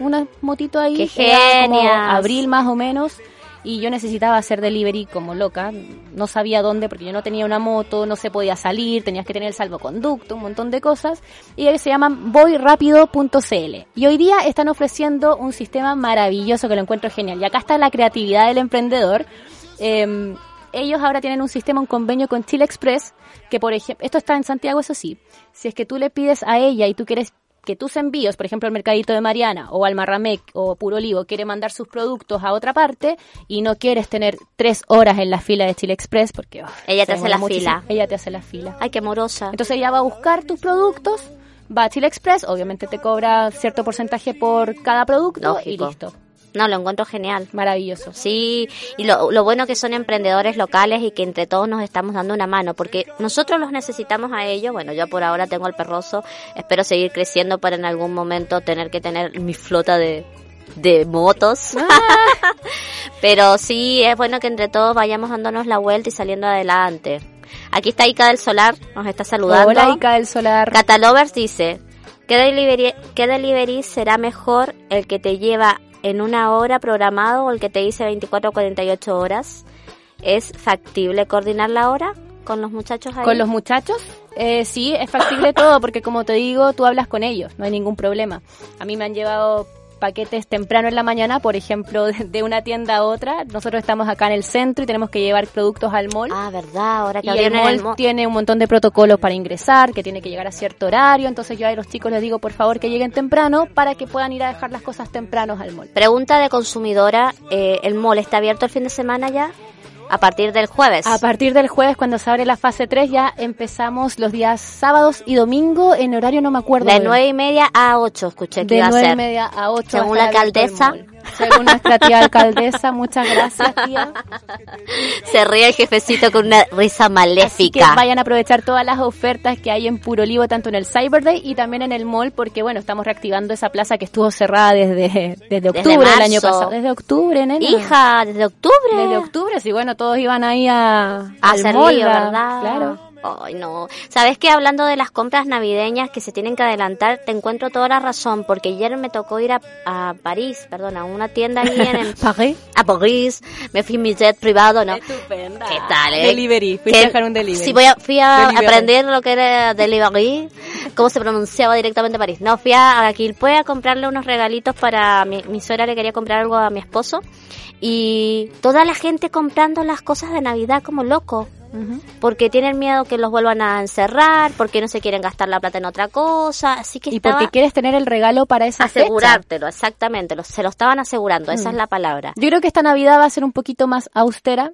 una motito ahí. ¡Qué genias! abril más o menos. Y yo necesitaba hacer delivery como loca. No sabía dónde porque yo no tenía una moto, no se podía salir, tenías que tener el salvoconducto, un montón de cosas. Y ellos se llaman voyrapido.cl. Y hoy día están ofreciendo un sistema maravilloso que lo encuentro genial. Y acá está la creatividad del emprendedor. Em, ellos ahora tienen un sistema, un convenio con Chile Express, que por ejemplo, esto está en Santiago, eso sí, si es que tú le pides a ella y tú quieres que tus envíos, por ejemplo, al Mercadito de Mariana o al Marramec o Puro Olivo, quiere mandar sus productos a otra parte y no quieres tener tres horas en la fila de Chile Express porque... oh, Ella te hace la muchísimo. fila. Ella te hace la fila. Ay, qué morosa. Entonces ella va a buscar tus productos, va a Chile Express, obviamente te cobra cierto porcentaje por cada producto y listo. No, lo encuentro genial. Maravilloso. Sí, y lo, lo bueno que son emprendedores locales y que entre todos nos estamos dando una mano, porque nosotros los necesitamos a ellos. Bueno, yo por ahora tengo el perroso, espero seguir creciendo para en algún momento tener que tener mi flota de, de motos. Pero sí, es bueno que entre todos vayamos dándonos la vuelta y saliendo adelante. Aquí está Ica del Solar, nos está saludando. Hola, Ica del Solar. Catalovers dice, ¿qué delivery, ¿qué delivery será mejor el que te lleva en una hora programado o el que te dice 24 o 48 horas? ¿Es factible coordinar la hora con los muchachos ahí? Con los muchachos, eh, sí, es factible todo, porque como te digo, tú hablas con ellos, no hay ningún problema. A mí me han llevado paquetes temprano en la mañana, por ejemplo, de, una tienda a otra. Nosotros estamos acá en el centro y tenemos que llevar productos al mall. Ah, verdad, ahora que y el mall el mall. tiene un montón de protocolos para ingresar, que tiene que llegar a cierto horario. Entonces yo a los chicos les digo, por favor, que lleguen temprano para que puedan ir a dejar las cosas tempranos al mall. Pregunta de consumidora, eh, ¿el mall está abierto el fin de semana ya? A partir del jueves. A partir del jueves, cuando se abre la fase 3, ya empezamos los días sábados y domingo en horario no me acuerdo. de nueve y media a 8 escuché que de iba a nueve y ser. media a 8. Según la alcaldesa. Según nuestra tía alcaldesa, muchas gracias, tía. Se ríe el jefecito con una risa Así que maléfica. vayan a aprovechar todas las ofertas que hay en Puro Olivo, tanto en el Cyber Day y también en el mall, porque bueno, estamos reactivando esa plaza que estuvo cerrada desde, desde octubre del año pasado. Desde octubre, nena. Hija, desde octubre. Desde octubre, sí, bueno, todos iban ahí a, a al mall, lío, ¿verdad? Claro. Ay, no. ¿Sabes qué? Hablando de las compras navideñas que se tienen que adelantar, te encuentro toda la razón, porque ayer me tocó ir a, a París, perdón, a una tienda ahí en el- Pagué. a París, me fui en mi jet privado, ¿no? Estupenda. ¿Qué tal, eh? Delivery, Que- a dejar un delivery. Sí, voy a, fui a Delivery. aprender lo que era delivery, cómo se pronunciaba directamente París. No, fui a, a Quilpue a comprarle unos regalitos para mi, mi suegra le quería comprar algo a mi esposo y toda la gente comprando las cosas de Navidad como loco. Porque tienen miedo que los vuelvan a encerrar, porque no se quieren gastar la plata en otra cosa, así que Y estaba porque quieres tener el regalo para esa fecha. asegurártelo, exactamente, lo- se lo estaban asegurando, esa Mm. es la palabra. Yo creo que esta Navidad va a ser un poquito más austera,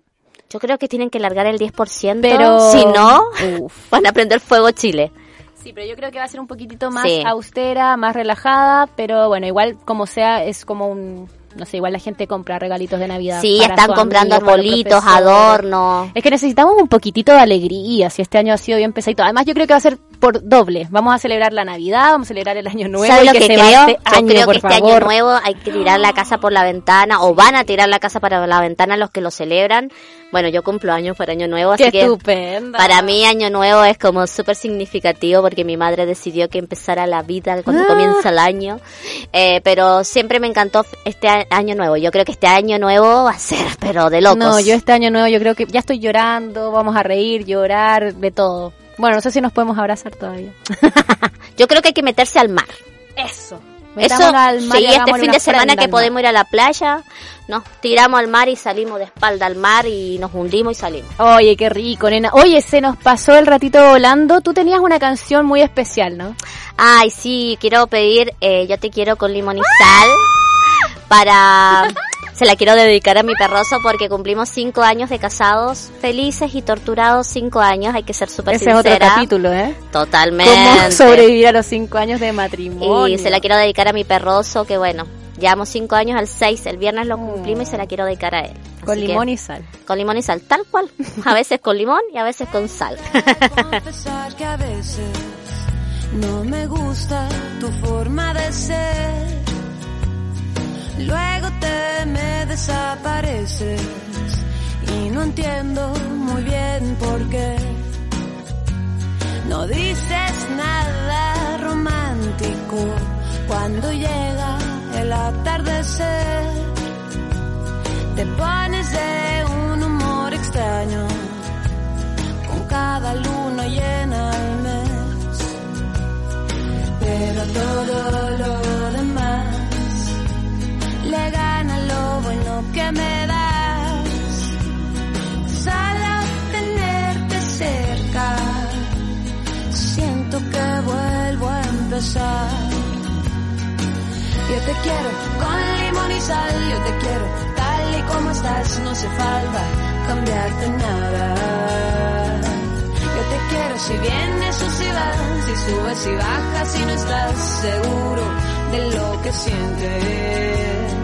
Yo creo que tienen que largar el 10%, pero... si no, Uf. van a prender fuego Chile. Sí, pero yo creo que va a ser un poquitito más Sí. austera, más relajada, pero bueno, igual como sea, es como un... No sé, igual la gente compra regalitos de Navidad. Sí, para están comprando amigo, arbolitos, adornos. Es que necesitamos un poquitito de alegría, si este año ha sido bien pesadito. Además, yo creo que va a ser por doble. Vamos a celebrar la Navidad, vamos a celebrar el Año Nuevo. ¿Sabes lo que, que creo? este Yo año, creo que este favor. año nuevo hay que tirar la casa por la ventana o van a tirar la casa para la ventana los que lo celebran. Bueno, yo cumplo años para año nuevo, Qué así que estupenda. para mí año nuevo es como súper significativo porque mi madre decidió que empezara la vida cuando Ah. comienza el año. Eh, pero siempre me encantó este año nuevo. Yo creo que este año nuevo va a ser, pero de locos. No, yo este año nuevo yo creo que ya estoy llorando, vamos a reír, llorar, de todo. Bueno, no sé si nos podemos abrazar todavía. Yo creo que hay que meterse al mar. Eso. Eso, Metámonos al mar y sí, este hagámosle fin de semana que podemos ir a la playa, nos tiramos al mar y salimos de espalda al mar y nos hundimos y salimos. Oye, qué rico, nena. Oye, se nos pasó el ratito volando. Tú tenías una canción muy especial, ¿no? Ay, sí, quiero pedir eh, Yo te quiero con limón y sal para... Se la quiero dedicar a mi perroso porque cumplimos cinco años de casados, felices y torturados cinco años, hay que ser súper Ese es sincera. otro capítulo, ¿eh? Totalmente. Cómo sobrevivir a los cinco años de matrimonio. Y se la quiero dedicar a mi perroso, que bueno, llevamos cinco años al seis, el viernes lo cumplimos y se la quiero dedicar a él. Con que- limón y sal. Con limón y sal, tal cual. A veces con limón y a veces con sal. confesar que a veces no me gusta tu forma de ser. Luego te me desapareces y no entiendo muy bien por qué. No dices nada romántico cuando llega el atardecer. Te pones de un humor extraño con cada luna llena al mes. Pero todo lo no hace falta cambiarte nada. Yo te quiero si vienes o si vas, si subes y bajas, si no estás seguro de lo que sientes.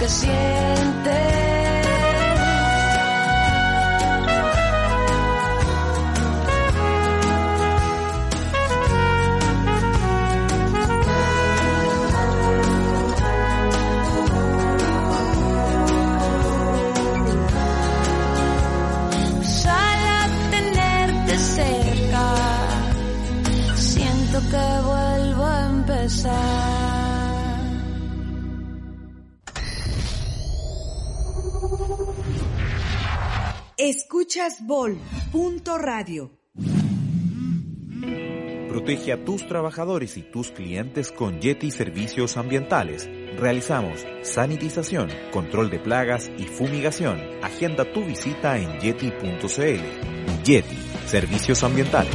que sientes. Escuchas Vol. Punto Radio. Protege a tus trabajadores y tus clientes con Yeti Servicios Ambientales. Realizamos sanitización, control de plagas y fumigación. Agenda tu visita en yeti.cl. Yeti Servicios Ambientales.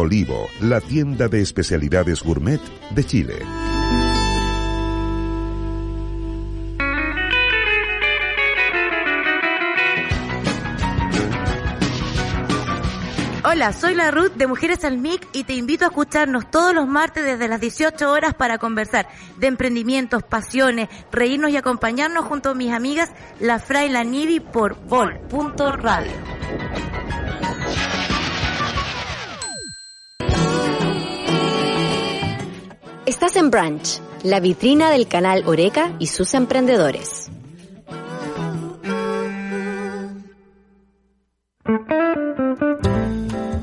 Olivo, la tienda de especialidades gourmet de Chile. Hola, soy la Ruth de Mujeres al MIC y te invito a escucharnos todos los martes desde las 18 horas para conversar de emprendimientos, pasiones, reírnos y acompañarnos junto a mis amigas La Fra y la Nivi por. En Branch, la vitrina del canal Oreca y sus emprendedores.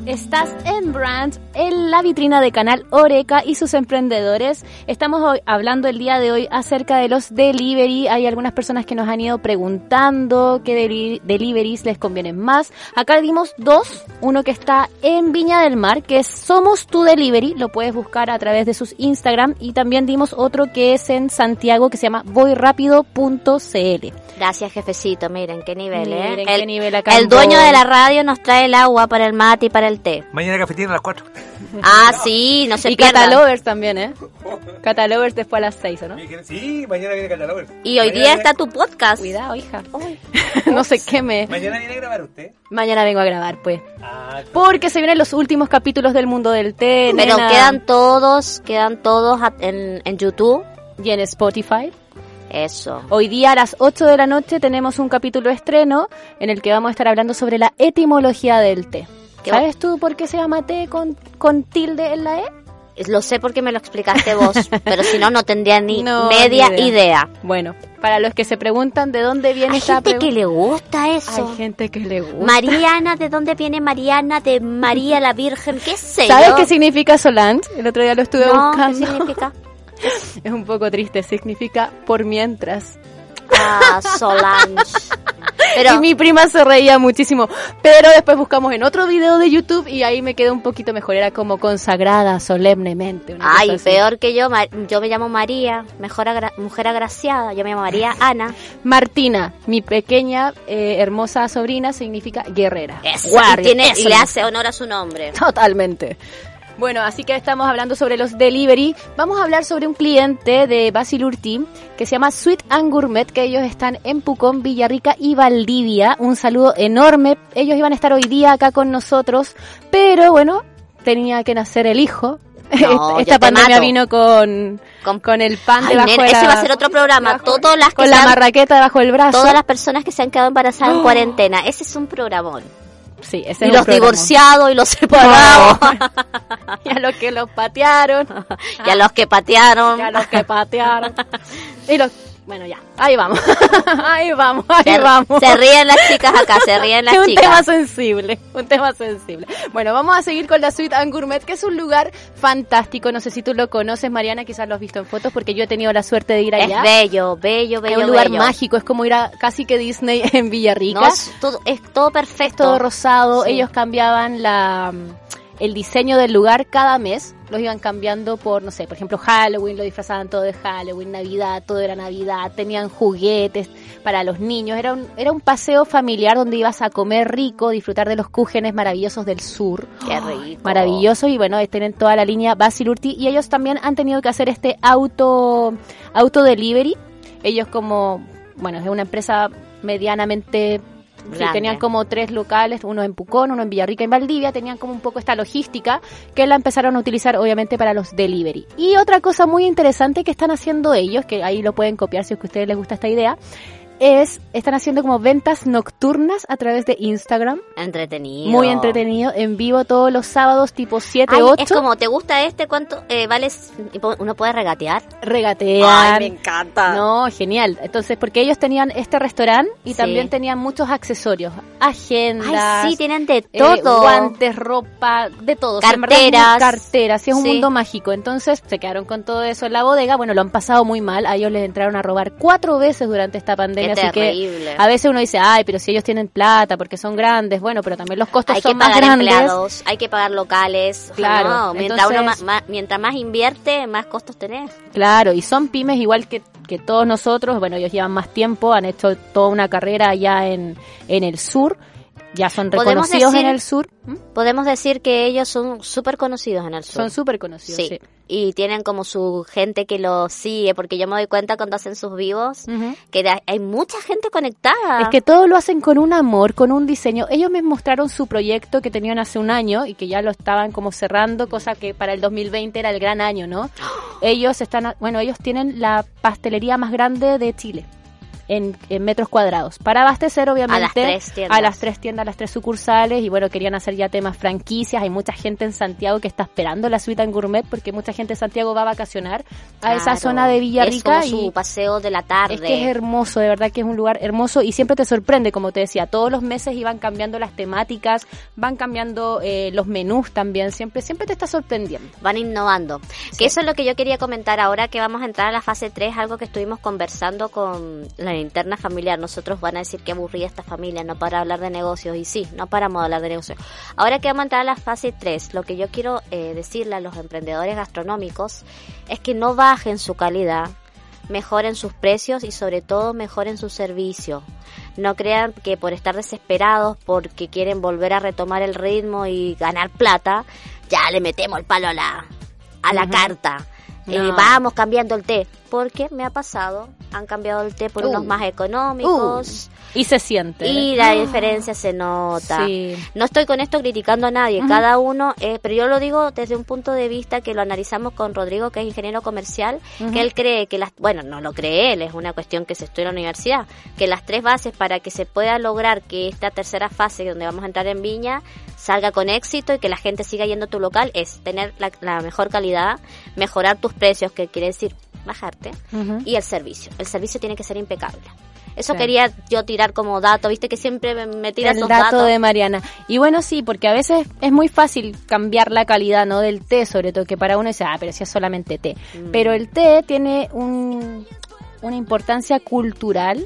Estás en Brand, en la vitrina de Canal Oreca y sus emprendedores. Estamos hoy hablando el día de hoy acerca de los delivery. Hay algunas personas que nos han ido preguntando qué deli- deliveries les convienen más. Acá dimos dos. Uno que está en Viña del Mar, que es Somos Tu Delivery. Lo puedes buscar a través de sus Instagram. Y también dimos otro que es en Santiago, que se llama voyrapido.cl. Gracias, jefecito. Miren qué nivel, ¿eh? Miren el, qué nivel acá el dueño de la radio nos trae el agua para el mate y para el té. Mañana cafetina a las 4. Ah, sí, no se y pierdan. Catalovers también, ¿eh? Catalovers después a las 6, ¿o no? Sí, mañana viene Catalogers. Y hoy Mañana día está tu podcast. Cuidado, hija. no sé qué me... Mañana viene a grabar usted. Mañana vengo a grabar, pues. Ah, Porque se vienen los últimos capítulos del mundo del té. Pero nena. quedan todos, quedan todos en, en YouTube. Y en Spotify. Eso. Hoy día a las 8 de la noche tenemos un capítulo estreno en el que vamos a estar hablando sobre la etimología del té. Qué ¿Sabes tú por qué se llama té con, con tilde en la E? Lo sé porque me lo explicaste vos, pero si no, no tendría ni No, media ni idea. Bueno, para los que se preguntan de dónde viene Hay esta gente que le gusta eso. Hay gente que le gusta. Mariana, ¿de dónde viene Mariana? ¿De María la Virgen? ¿Qué sé ¿Sabes yo? qué significa Solange? El otro día lo estuve No, ¿qué buscando. significa? Es un poco triste, significa por mientras. Ah, Solange. Pero, Y mi prima se reía muchísimo. Pero después buscamos en otro video de YouTube y ahí me quedó un poquito mejor. Era como consagrada solemnemente. una ay, peor que yo, yo me llamo María, mejor agra- mujer agraciada, yo me llamo María Ana. Martina, mi pequeña, eh, hermosa sobrina, significa guerrera. Eso, Guardia, y, tiene- eso y le hace honor a su nombre. Totalmente. Bueno, así que estamos hablando sobre los delivery. Vamos a hablar sobre un cliente de Basilurti que se llama Sweet and Gourmet, que ellos están en Pucón, Villarrica y Valdivia. Un saludo enorme. Ellos iban a estar hoy día acá con nosotros, pero bueno, tenía que nacer el hijo. No, Esta pandemia vino con, con, el pan Ay, debajo nena, de la... ese va a ser otro programa. debajo- Todas las que con se la marraqueta debajo del brazo. Todas las personas que se han quedado embarazadas en Oh. cuarentena. Ese es un programón. Sí, ese y es los divorciados y los separados. y a los que los patearon. y a los que patearon. Y a los que patearon. y los Bueno, ya, ahí vamos, ahí vamos, ahí Se, vamos. se ríen las chicas acá, se ríen las Es un chicas. tema sensible, un tema sensible. Bueno, vamos a seguir con la Suite and Gourmet, que es un lugar fantástico. No sé si tú lo conoces, Mariana, quizás lo has visto en fotos, porque yo he tenido la suerte de ir Es allá. bello, bello, bello, es un lugar bello. mágico, es como ir a casi que Disney en Villarrica. No, es todo, es todo perfecto. todo rosado. Sí. Ellos cambiaban la el diseño del lugar cada mes. Los iban cambiando por, no sé, por ejemplo, Halloween, lo disfrazaban todo de Halloween, Navidad, todo era Navidad, tenían juguetes para los niños. Era un, era un paseo familiar donde ibas a comer rico, disfrutar de los cúgenes maravillosos del sur. Qué rico. Maravilloso y bueno, tienen toda la línea Basilurti y ellos también han tenido que hacer este auto auto delivery. Ellos como, bueno, es una empresa medianamente sí, tenían como tres locales, uno en Pucón, uno en Villarrica y en Valdivia, tenían como un poco esta logística que la empezaron a utilizar obviamente para los delivery. Y otra cosa muy interesante que están haciendo ellos, que ahí lo pueden copiar si es que a ustedes les gusta esta idea, es, están haciendo como ventas nocturnas a través de Instagram. Entretenido. Muy entretenido, en vivo todos los sábados tipo 7, Ay, 8. Es como, ¿te gusta este? ¿Cuánto eh, vale? Y po- Uno puede regatear. regatean. Ay, me encanta. No, genial. Entonces, porque ellos tenían este restaurante y Sí. también tenían muchos accesorios, agendas, Ay, sí, tienen de eh, todo. guantes, ropa, de todo. Carteras. carteras, sí, es un Sí. mundo mágico. Entonces, se quedaron con todo eso en la bodega. Bueno, lo han pasado muy mal. A ellos les entraron a robar cuatro veces durante esta pandemia. Qué así terrible. que a veces uno dice, ay, pero si ellos tienen plata porque son grandes. Bueno, pero también los costos Hay que son más pagar grandes. empleados, hay que pagar locales. Claro, No, mientras, uno más, más- mientras más invierte, más costos tenés. Claro, y son pymes igual que, que todos nosotros. Bueno, ellos llevan más tiempo, han hecho toda una carrera allá en, en el sur. Ya son reconocidos decir- en el sur. Podemos decir que ellos son súper conocidos en el sur. Son súper conocidos, Sí. sí. Y tienen como su gente que los sigue, porque yo me doy cuenta cuando hacen sus vivos que hay mucha gente conectada. Es que todo lo hacen con un amor, con un diseño. Ellos me mostraron su proyecto que tenían hace un año y que ya lo estaban como cerrando, cosa que para el 2020 era el gran año, ¿no? Ellos están, bueno, ellos tienen la pastelería más grande de Chile. En, en metros cuadrados. Para abastecer, obviamente, A las tres tiendas. a las tres tiendas, a las tres sucursales. Y bueno, querían hacer ya temas franquicias. Hay mucha gente en Santiago que está esperando la suite en gourmet porque mucha gente de Santiago va a vacacionar a esa Claro. zona de Villarrica. Es como y su paseo de la tarde. es que es hermoso, de verdad que es un lugar hermoso y siempre te sorprende, como te decía, todos los meses iban cambiando las temáticas, van cambiando eh, los menús también, siempre siempre te está sorprendiendo. van innovando. Que eso es lo que yo quería comentar ahora que vamos a entrar a la fase 3, algo que estuvimos conversando con la interna familiar. Nosotros van a decir que aburrida esta familia, no para hablar de negocios. Y sí, no paramos de hablar de negocios. Ahora que vamos a entrar a la fase 3, lo que yo quiero eh, decirle a los emprendedores gastronómicos es que no bajen su calidad, mejoren sus precios y sobre todo mejoren su servicio. No crean que por estar desesperados, porque quieren volver a retomar el ritmo y ganar plata, ya le metemos el palo a la, a la carta. Eh, No. vamos cambiando el té. Porque me ha pasado, han cambiado el té por Uh. unos más económicos. Y se siente. Y la diferencia se nota. Sí. No estoy con esto criticando a nadie, cada uno, eh, pero yo lo digo desde un punto de vista que lo analizamos con Rodrigo, que es ingeniero comercial, que él cree que las, bueno, no lo cree él, es una cuestión que se estudia en la universidad, que las tres bases para que se pueda lograr que esta tercera fase donde vamos a entrar en Viña salga con éxito y que la gente siga yendo a tu local es tener la, la mejor calidad, mejorar tus precios, que quiere decir bajarte, Ujú. y el servicio. El servicio tiene que ser impecable. Eso Claro. quería yo tirar como dato, viste que siempre me, me tira el esos dato datos. de Mariana. Y bueno, sí, porque a veces es muy fácil cambiar la calidad no del té, sobre todo que para uno dice, ah, pero si es solamente té. Mm. Pero el té tiene un, una importancia cultural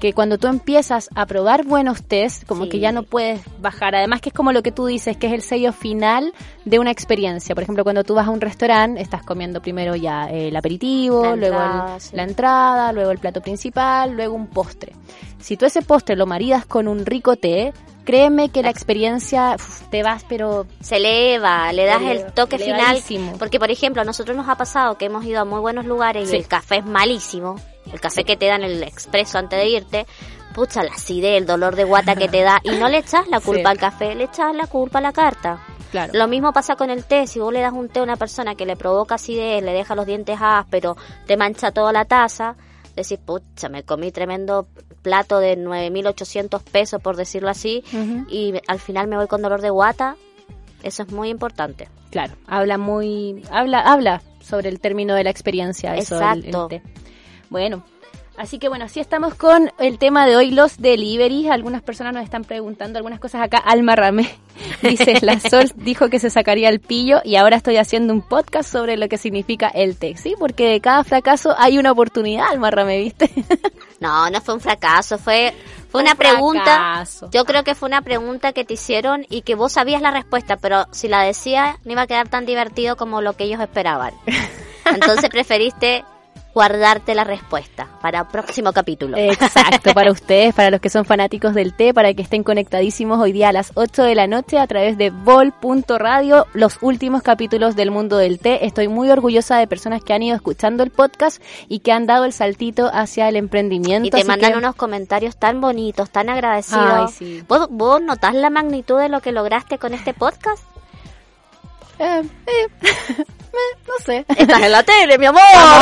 que cuando tú empiezas a probar buenos tés, como Sí. que ya no puedes bajar. Además que es como lo que tú dices, que es el sello final de una experiencia. Por ejemplo, cuando tú vas a un restaurante, estás comiendo primero ya eh, el aperitivo, La luego el- entrada, sí. la entrada, luego el plato principal, luego un postre. Si tú ese postre lo maridas con un rico té, créeme que la experiencia uf, te vas, pero se eleva, le das Eleva- el toque final. Porque, por ejemplo, a nosotros nos ha pasado que hemos ido a muy buenos lugares Sí. y el café es malísimo. El café que te dan el expreso antes de irte, pucha, la acidez, el dolor de guata que te da. Y no le echas la culpa Sí. al café, le echas la culpa a la carta. claro. Lo mismo pasa con el té. Si vos le das un té a una persona que le provoca acidez, le deja los dientes ásperos, te mancha toda la taza, decís, pucha, me comí tremendo plato de 9.800 pesos, por decirlo así, y al final me voy con dolor de guata. Eso es muy importante. Claro, habla muy, habla, habla sobre el término de la experiencia, eso, el- el Exacto. té. Bueno, Así que bueno, así estamos con el tema de hoy, los deliveries. Algunas personas nos están preguntando algunas cosas acá. Alma Ramé dice, la Sol dijo que se sacaría el pillo y ahora estoy haciendo un podcast sobre lo que significa el TEC, ¿sí? Porque de cada fracaso hay una oportunidad, Alma Ramé, ¿viste? No, no fue un fracaso, fue fue una Un pregunta. fracaso. Yo creo que fue una pregunta que te hicieron y que vos sabías la respuesta, pero si la decías no iba a quedar tan divertido como lo que ellos esperaban. Entonces preferiste guardarte la respuesta para el próximo capítulo. Exacto, para ustedes, para los que son fanáticos del té, para que estén conectadísimos hoy día a las 8 de la noche a través de vol.radio, los últimos capítulos del mundo del té. Estoy muy orgullosa de personas que han ido escuchando el podcast y que han dado el saltito hacia el emprendimiento. Y te mandan que- unos comentarios tan bonitos, tan agradecidos. Ay, sí. ¿Vos, ¿Vos notás la magnitud de lo que lograste con este podcast? Eh, eh, no sé. Estás en la tele, mi amor.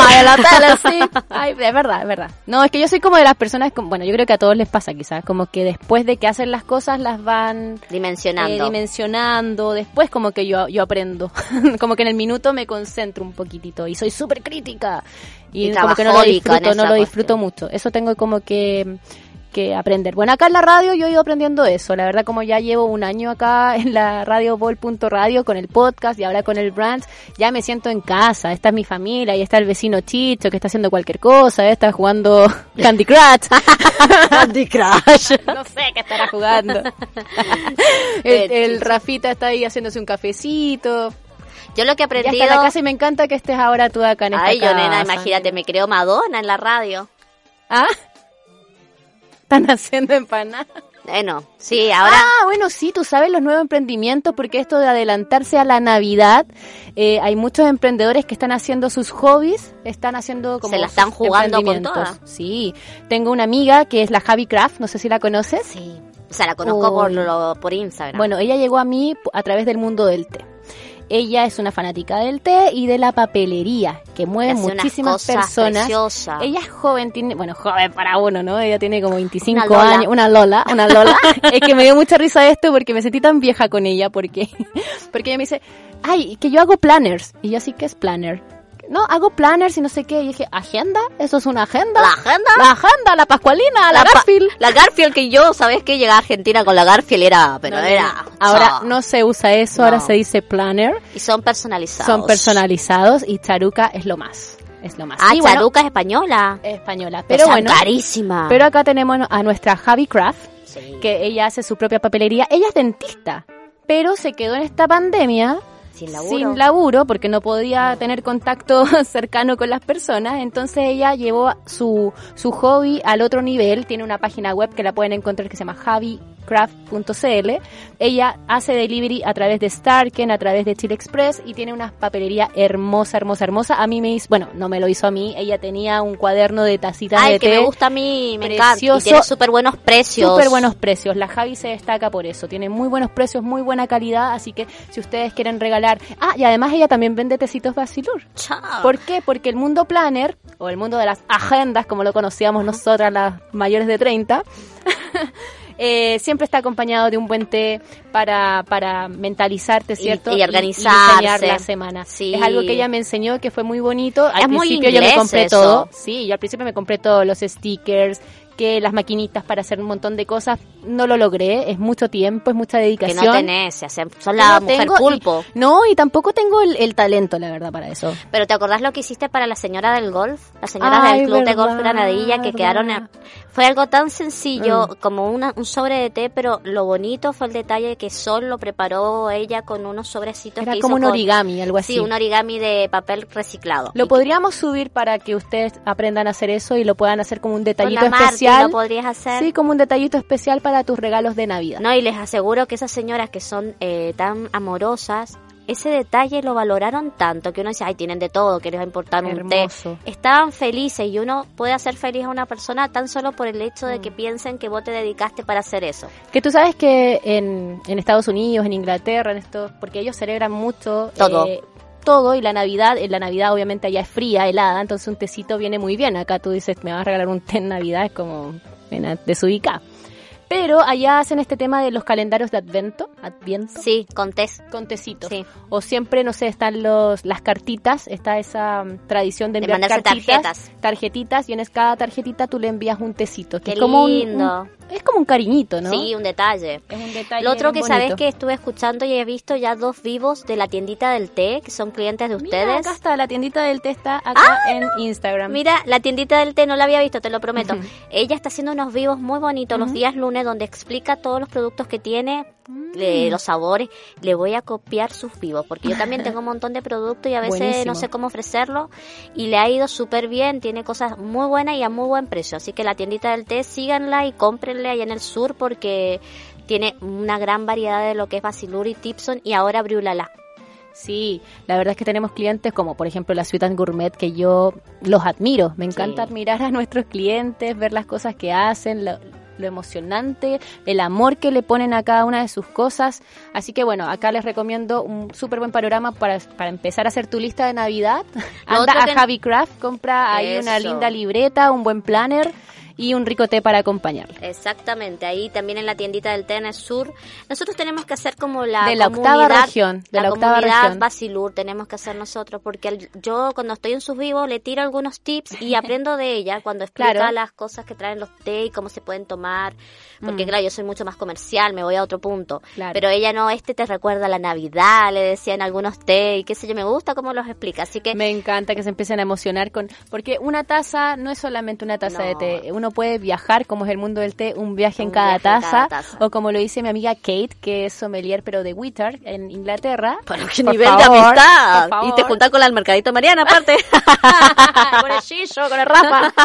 Ver la tele, sí. Ay, es verdad, es verdad. No, es que yo soy como de las personas, bueno, yo creo que a todos les pasa quizás, como que después de que hacen las cosas las van Dimensionando. eh, dimensionando, después como que yo, yo aprendo, como que en el minuto me concentro un poquitito y soy súper crítica y, Y como que no lo en disfruto, no lo disfruto mucho. Eso tengo como que que aprender. Bueno, acá en la radio yo he ido aprendiendo eso. La verdad, como ya llevo un año acá en la radio Vol.radio con el podcast y ahora con el brand, ya me siento en casa. Esta es mi familia y está el vecino Chicho que está haciendo cualquier cosa, está jugando Candy Crush. Candy Crush. no sé qué estará jugando. el, el Rafita está ahí haciéndose un cafecito. Yo lo que he Ya está la casa y me encanta que estés ahora tú acá en esta Ay, yo nena, imagínate, me creo Madonna en la radio. ¿Ah? Están haciendo empanadas. Bueno, sí, ahora... Ah, bueno, sí, tú sabes los nuevos emprendimientos, porque esto de adelantarse a la Navidad, eh, hay muchos emprendedores que están haciendo sus hobbies, están haciendo como Se la están jugando con emprendimientos. toda. Sí, tengo una amiga que es la Javi Craft, no sé si la conoces. Sí, o sea, la conozco por, por Instagram. Bueno, ella llegó a mí a través del mundo del té. Ella es una fanática del té y de la papelería, que mueve Hace unas muchísimas cosas personas. preciosas. Ella es joven, tiene, bueno, joven para uno, ¿no? Ella tiene como 25 Una Lola. años, una Lola, una Lola. es que me dio mucha risa esto porque me sentí tan vieja con ella porque porque ella me dice, "Ay, que yo hago planners." Y yo así, ¿qué es planner? No, hago planners y no sé qué. Y dije, ¿agenda? ¿Eso es una agenda? ¿La agenda? La agenda, la Pascualina, la, Garfield. La Garfield que yo, ¿sabes qué? Llegar a Argentina con la Garfield era, pero No, era... Ahora no se usa eso, ahora se dice planner. Y son personalizados. Son personalizados y Charuca es lo más. Es lo más. Ah, Y bueno, Charuca es española. española. Pero Pero bueno, carísima. pero acá tenemos a nuestra Javi Craft, Sí. que ella hace su propia papelería. Ella es dentista, pero se quedó en esta pandemia Sin laburo. sin laburo porque no podía tener contacto cercano con las personas. Entonces ella llevó su, su hobby al otro nivel. Tiene una página web que la pueden encontrar que se llama javicraft.cl. Ella hace delivery a través de Starken, a través de Chile Express y tiene una papelería hermosa, hermosa, hermosa. A mí me hizo, bueno, no me lo hizo a mí. Ella tenía un cuaderno de tacitas Ay, de que té. me gusta a mí, me encanta. Y Precioso. tiene súper buenos precios. Súper buenos precios. La Javi se destaca por eso. Tiene muy buenos precios, muy buena calidad. Así que si ustedes quieren regalar. Ah, y además ella también vende tecitos Basilur. Chao. ¿Por qué? Porque el mundo planner, o el mundo de las agendas, como lo conocíamos nosotras, las mayores de 30, eh, siempre está acompañado de un buen té para, para mentalizarte, Y- ¿cierto? y Y, organizarse. diseñar la semana. Sí. Es algo que ella me enseñó que fue muy bonito. Al Es principio yo me compré eso. todo. Sí, yo al principio me compré todos los stickers, que las maquinitas para hacer un montón de cosas. No lo logré, es mucho tiempo, es mucha Que dedicación. no tenés, son Que la no mujer tengo y- pulpo. no, y tampoco tengo el, el talento, la verdad, para eso. Pero ¿te acordás lo que hiciste para la señora del golf? Las señoras Ay, del Club de Golf Granadilla que quedaron... verdad. Fue algo tan sencillo Mm. como una, un sobre de té, pero lo bonito fue el detalle de que Sol lo preparó ella con unos sobrecitos Era que como hizo un con- origami, algo así. Sí, un origami de papel reciclado. Lo podríamos subir para que ustedes aprendan a hacer eso y lo puedan hacer como un con detallito la especial. lo podrías hacer. Sí, como un detallito especial para tus regalos de Navidad. No, y les aseguro que esas señoras que son eh, tan amorosas, ese detalle lo valoraron tanto que uno dice, ay, tienen de todo, que les va a importar un té. Estaban felices y uno puede hacer feliz a una persona tan solo por el hecho de que Mm. piensen que vos te dedicaste para hacer eso. Que tú sabes que en, en Estados Unidos, en Inglaterra, en esto, porque ellos celebran mucho Todo. eh, todo y la Navidad, en la Navidad obviamente allá es fría, helada, entonces un tecito viene muy bien. Acá tú dices, me vas a regalar un té en Navidad, es como ven. Pero allá hacen este tema de los calendarios de Advento, Adviento. Sí, con test. Con tecitos. Sí. O siempre, no sé, están los las cartitas, está esa mm, tradición de De enviar mandarse cartitas, tarjetas. tarjetitas, y en cada tarjetita tú le envías un tecito. Que Qué es como un- lindo. un- es como un cariñito, ¿no? Sí, un detalle. Es un detalle Lo otro que sabes que estuve escuchando y he visto ya dos vivos de la tiendita del té, que son clientes de Mira, ustedes. acá está, la tiendita del té está acá en Instagram. Mira, la tiendita del té no la había visto, te lo prometo. Ella está haciendo unos vivos muy bonitos los días lunes donde explica todos los productos que tiene, Mm. eh, los sabores. Le voy a copiar sus vivos porque yo también tengo un montón de productos y a veces Buenísimo. no sé cómo ofrecerlo y le ha ido súper bien, tiene cosas muy buenas y a muy buen precio. Así que la tiendita del té síganla y cómprenle allá en el sur porque tiene una gran variedad de lo que es Basilur y Tipson y ahora Briulala. Sí, la verdad es que tenemos clientes como por ejemplo la and Gourmet que yo los admiro. Me encanta Sí. admirar a nuestros clientes, ver las cosas que hacen, lo, lo emocionante, el amor que le ponen a cada una de sus cosas. Así que bueno, acá les recomiendo un súper buen panorama para, para empezar a hacer tu lista de Navidad. Anda a Javi Craft, compra ahí una linda libreta, un buen planner y un rico té para acompañarlo. Exactamente, ahí también en la tiendita del té en el sur. Nosotros tenemos que hacer como la De la octava comunidad- región, de la octava comunidad región. Basilur tenemos que hacer nosotros, porque yo cuando estoy en sus vivos le tiro algunos tips y aprendo de ella cuando explica Claro. las cosas que traen los té y cómo se pueden tomar, porque Mm. claro, yo soy mucho más comercial, me voy a otro punto, Claro. pero ella no, este te recuerda la Navidad, le decían algunos té y qué sé yo, me gusta cómo los explica, así que Me encanta que se empiecen a emocionar con porque una taza no es solamente una taza de té, uno puede viajar como es el mundo del té, un viaje en Un cada, viaje taza, cada taza. o como lo dice mi amiga Kate, que es sommelier pero de Witter en Inglaterra. Pero qué Por nivel favor, de amistad. Y te juntas con la mercadito Mariana, aparte. con el Gillo, con el Rafa.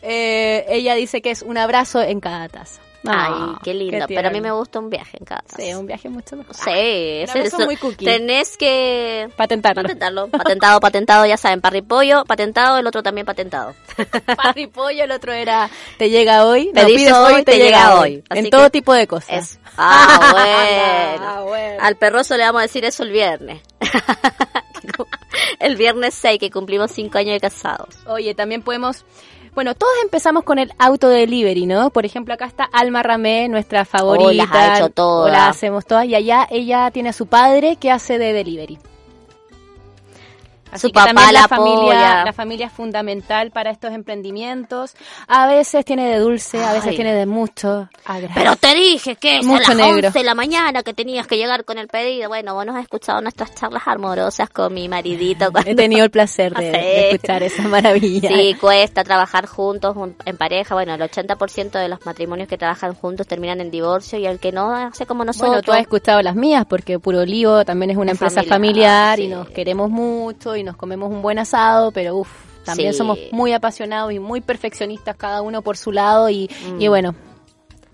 Eh, ella dice que es un abrazo en cada taza. Ay, Ah, qué lindo. qué pero a mí me gusta un viaje en casa. Sí, un viaje mucho mejor. Sí, eso- muy cookie. tenés que Patentarlo. patentarlo. Patentado, patentado, ya saben. Parripollo, patentado, el otro también patentado. Parripollo, el otro era te llega hoy, Pedís pides hoy, te llega hoy. Así En que- todo tipo de cosas. Ah, bueno. Ah, bueno. Al perroso le vamos a decir eso el viernes. el viernes 6, que cumplimos 5 años de casados. Oye, también podemos... Bueno, todos empezamos con el auto delivery, ¿no? Por ejemplo, acá está Alma Ramé, nuestra favorita. Oh, las ha hecho todas. O las hacemos todas. Y allá ella tiene a su padre que hace de delivery. Así Su que papá también la la familia, la familia es fundamental para estos emprendimientos. A veces tiene de dulce, a veces Ay. tiene de mucho. a gratis. Pero te dije que es a Mucho las negro. 11 de la mañana que tenías que llegar con el pedido. Bueno, vos no has escuchado nuestras charlas amorosas con mi maridito. cuando- He tenido el placer de, escuchar esa maravilla. Sí, cuesta trabajar juntos un- en pareja. Bueno, el 80% de los matrimonios que trabajan juntos terminan en divorcio y el que no hace como nosotros. Bueno, tú has escuchado las mías porque Puro Olivo también es una Es empresa familiar, y nos queremos mucho y nos comemos un buen asado, pero uff, también Sí. somos muy apasionados y muy perfeccionistas cada uno por su lado y, y bueno.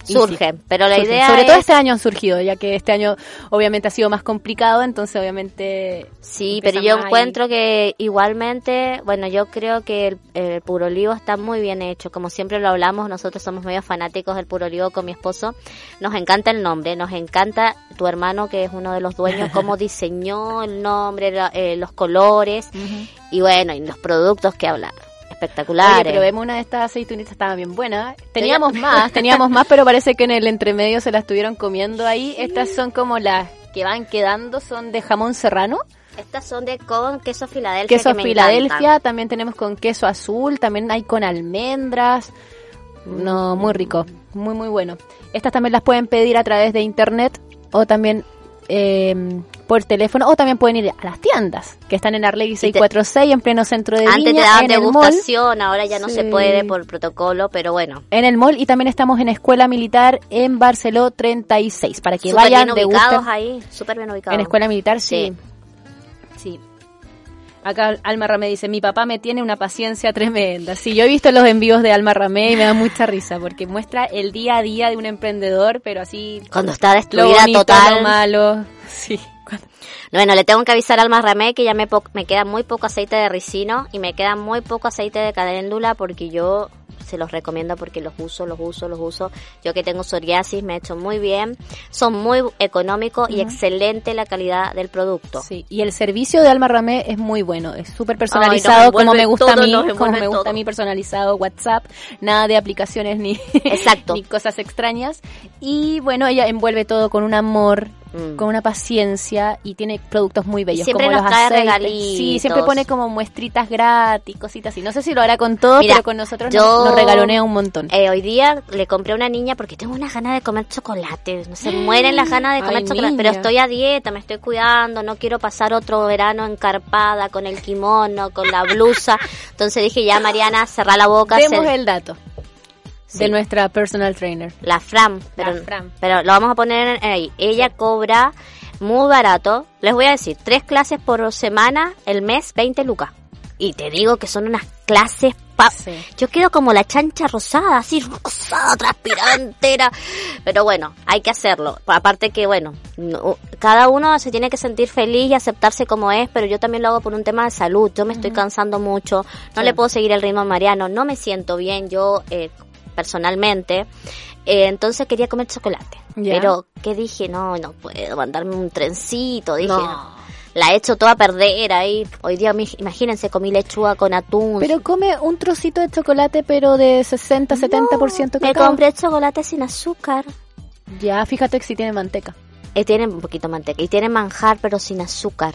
Y Surge, sí, pero la surgen. idea Sobre todo es- este año han surgido, ya que este año obviamente ha sido más complicado, entonces obviamente... Sí, pero yo encuentro que igualmente, bueno, yo creo que el, el puro olivo está muy bien hecho. Como siempre lo hablamos, nosotros somos medio fanáticos del puro olivo con mi esposo. Nos encanta el nombre, nos encanta tu hermano, que es uno de los dueños, cómo diseñó el nombre, la- eh, los colores y bueno, y los productos que hablar. Espectaculares. Oye, pero vemos una de estas aceitunitas, estaba bien buena. Teníamos más, teníamos más, pero parece que en el entremedio se las estuvieron comiendo ahí. Estas son como las que van quedando, son de jamón serrano. Estas son de con queso Filadelfia. Queso que me Filadelfia, encantan. también tenemos con queso azul, también hay con almendras. No, muy rico, muy muy bueno. Estas también las pueden pedir a través de internet o también eh, por teléfono o también pueden ir a las tiendas que están en Arlegui 646 en pleno centro de Antes te Viña, daban degustación, ahora ya no Sí. se puede por protocolo, pero bueno. En el mall y también estamos en Escuela Militar en Barceló 36 para que Súper vayan, bien ubicados ahí, súper bien ubicados. En Escuela Militar, sí. Sí. Acá Alma Ramé dice, mi papá me tiene una paciencia tremenda. Sí, yo he visto los envíos de Alma Ramé y me da mucha risa porque muestra el día a día de un emprendedor, pero así... Cuando está lo destruida bonito, total. lo malo. Sí. Bueno, le tengo que avisar al Ramé que ya me, queda muy poco aceite de ricino y me queda muy poco aceite de caléndula porque yo se los recomiendo porque los uso, los uso, los uso. Yo que tengo psoriasis me he hecho muy bien. Son muy económicos y excelente la calidad del producto. Sí, y el servicio de Alma Ramé es muy bueno, es súper personalizado como me gusta a mí, como me gusta todo. a mí personalizado WhatsApp, nada de aplicaciones ni, Exacto. ni cosas extrañas. Y bueno, ella envuelve todo con un amor, Mm. con una paciencia y tiene productos muy bellos. siempre como nos los trae regalitos. Sí, siempre pone como muestritas gratis, cositas así. No sé si lo hará con todo, Mira, pero con nosotros yo- nos, nos regalonea un montón. Eh, hoy día le compré a una niña porque tengo unas ganas de comer chocolate. No se mueren las ganas de comer Ay, chocolate. niña. Pero estoy a dieta, me estoy cuidando. No quiero pasar otro verano encarpada con el kimono, con la blusa. Entonces dije, ya Mariana, cerra la boca. Demos el dato Sí. de nuestra personal trainer. La Fran. Pero, La Fran. pero lo vamos a poner en- ahí. Ella cobra muy barato. Les voy a decir, tres clases por semana, el mes, 20 lucas. Y te digo que son unas clases... Pa Sí. Yo quedo como la chancha rosada, así rosada, transpirada entera. Pero bueno, hay que hacerlo. Aparte que, bueno, no- cada uno se tiene que sentir feliz y aceptarse como es, pero yo también lo hago por un tema de salud. Yo me estoy cansando mucho, no Sí. le puedo seguir el ritmo a Mariano, no me siento bien yo eh, personalmente. Eh, entonces quería comer chocolate. Pero, ¿qué dije? No, no puedo mandarme un trencito. Dije, No. no. La he hecho toda a perder ahí. Hoy día, imagínense, comí lechuga con atún. Pero come un trocito de chocolate, pero de 60, 70% Me cacao. compré chocolate sin azúcar. Ya, fíjate que si tiene manteca. Eh, tiene un poquito de manteca. Y tiene manjar, pero sin azúcar.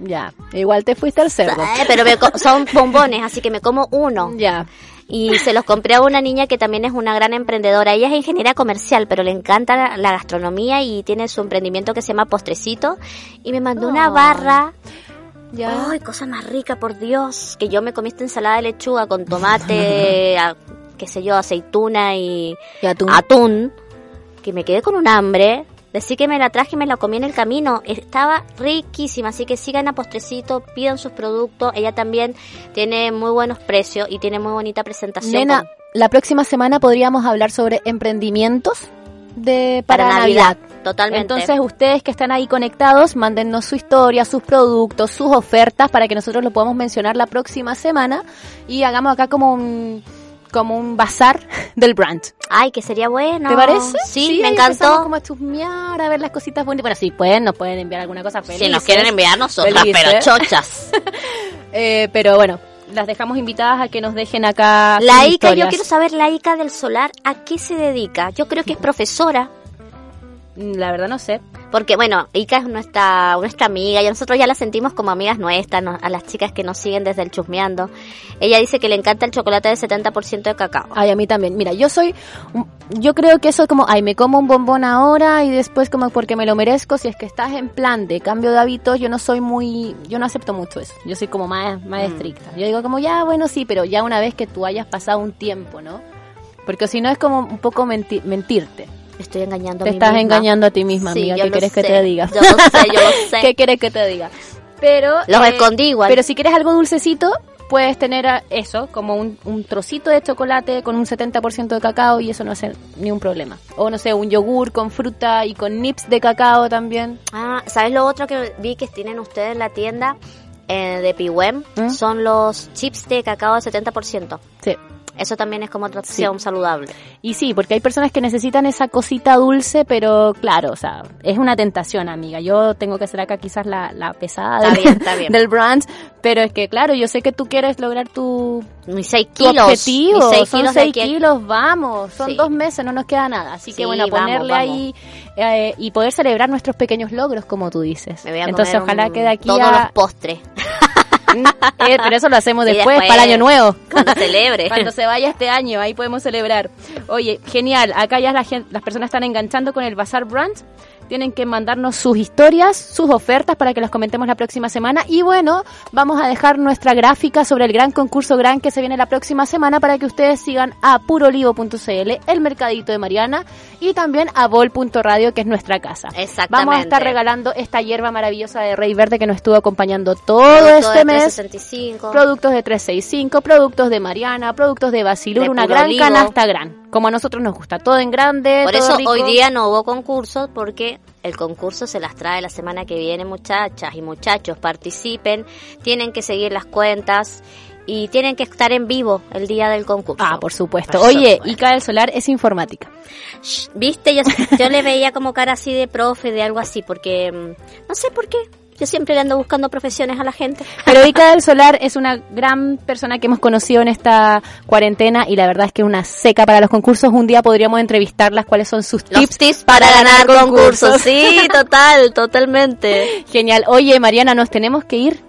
Ya, igual te fuiste al cerdo. Eh, pero me co- son bombones, así que me como uno. Ya. Y se los compré a una niña que también es una gran emprendedora. Ella es ingeniera comercial, pero le encanta la, gastronomía y tiene su emprendimiento que se llama Postrecito. Y me mandó una barra. Ya. ¡Ay, cosa más rica, por Dios! Que yo me comí esta ensalada de lechuga con tomate, a- qué sé yo, aceituna y Y atún. atún. Que me quedé con un hambre. Decí que me la traje y me la comí en el camino. Estaba riquísima, así que sigan a Postrecito, pidan sus productos. Ella también tiene muy buenos precios y tiene muy bonita presentación. Nena, con- la próxima semana podríamos hablar sobre emprendimientos de para, para, Navidad. Totalmente. Entonces, ustedes que están ahí conectados, mándennos su historia, sus productos, sus ofertas para que nosotros lo podamos mencionar la próxima semana y hagamos acá como un como un bazar del brand. Ay, que sería bueno. ¿Te parece? Sí, me encantó. como a chusmear, a ver las cositas bonitas. Bueno, sí, pueden, nos pueden enviar alguna cosa. Si nos quieren enviar nosotras, Felices. pero chochas. Eh, pero bueno, las dejamos invitadas a que nos dejen acá. La sus Ica, yo quiero saber la Ica del Solar, ¿a qué se dedica? Yo creo que es profesora. Mm, La verdad no sé. Porque, bueno, Ica es nuestra, nuestra amiga y nosotros ya la sentimos como amigas nuestras, no- a las chicas que nos siguen desde el chusmeando. Ella dice que le encanta el chocolate de 70% de cacao. Ay, a mí también. Mira, yo soy, un- yo creo que eso es como, ay, me como un bombón ahora y después como porque me lo merezco. Si es que estás en plan de cambio de hábitos, yo no soy muy, yo no acepto mucho eso. Yo soy como más, más Mm. estricta. Yo digo como, ya, bueno, sí, pero ya una vez que tú hayas pasado un tiempo, ¿no? Porque si no es como un poco menti- mentirte. Estoy engañando Te a mí estás misma. engañando a ti misma, Sí, amiga. ¿Qué quieres que te diga? Yo lo sé, yo lo sé. ¿Qué quieres que te diga? Pero Los eh, escondí igual. Pero si quieres algo dulcecito, puedes tener eso, como un, un trocito de chocolate con un 70% de cacao y eso no hace ni un problema. O no sé, un yogur con fruta y con nips de cacao también. Ah, ¿sabes lo otro que vi que tienen ustedes en la tienda eh, de Piwem? ¿Mm? Son los chips de cacao de 70%. Sí. Eso también es como otra opción saludable. Y sí, porque hay personas que necesitan esa cosita dulce, pero claro, o sea, es una tentación, amiga. Yo tengo que ser acá quizás la, la pesada Está del, bien, está bien. del brand, pero es que claro, yo sé que tú quieres lograr tu, Mis 6 tu kilos. objetivo. mis seis son kilos de 6 aquí a- kilos, vamos. Son Sí. dos meses, no nos queda nada. Así que Sí, bueno, vamos, ponerle vamos. ahí eh, y poder celebrar nuestros pequeños logros, como tú dices. Me voy a Entonces, comer ojalá un- que de aquí todos a... los postres. Eh, pero eso lo hacemos después, después, para el año nuevo. cuando celebre. Cuando se vaya este año, ahí podemos celebrar. Oye, genial. Acá ya la gen- las personas están enganchando con el Bazar Brand. Tienen que mandarnos sus historias, sus ofertas para que las comentemos la próxima semana. Y bueno, vamos a dejar nuestra gráfica sobre el gran concurso gran que se viene la próxima semana para que ustedes sigan a purolivo.cl, el mercadito de Mariana y también a bol.radio que es nuestra casa. Exactamente. Vamos a estar regalando esta hierba maravillosa de Rey Verde que nos estuvo acompañando todo Producto este de mes. 365. Productos de 365, productos de Mariana, productos de Basilur, De una gran Olivo. canasta gran. Como a nosotros nos gusta, todo en grande, Por todo eso rico. hoy día no hubo concurso porque el concurso se las trae la semana que viene, muchachas y muchachos. Participen, tienen que seguir las cuentas y tienen que estar en vivo el día del concurso. Ah, por supuesto. Oye, Ica del Solar es informática. Shh, Viste, yo, yo le veía como cara así de profe, de algo así, porque mm, no sé por qué. Yo siempre le ando buscando profesiones a la gente. Pero Ica del Solar es una gran persona que hemos conocido en esta cuarentena y la verdad es que es una seca para los concursos. Un día podríamos entrevistarlas cuáles son sus Los tips, tips para ganar concursos. Sí, total, totalmente. Genial. Oye, Mariana, nos tenemos que ir.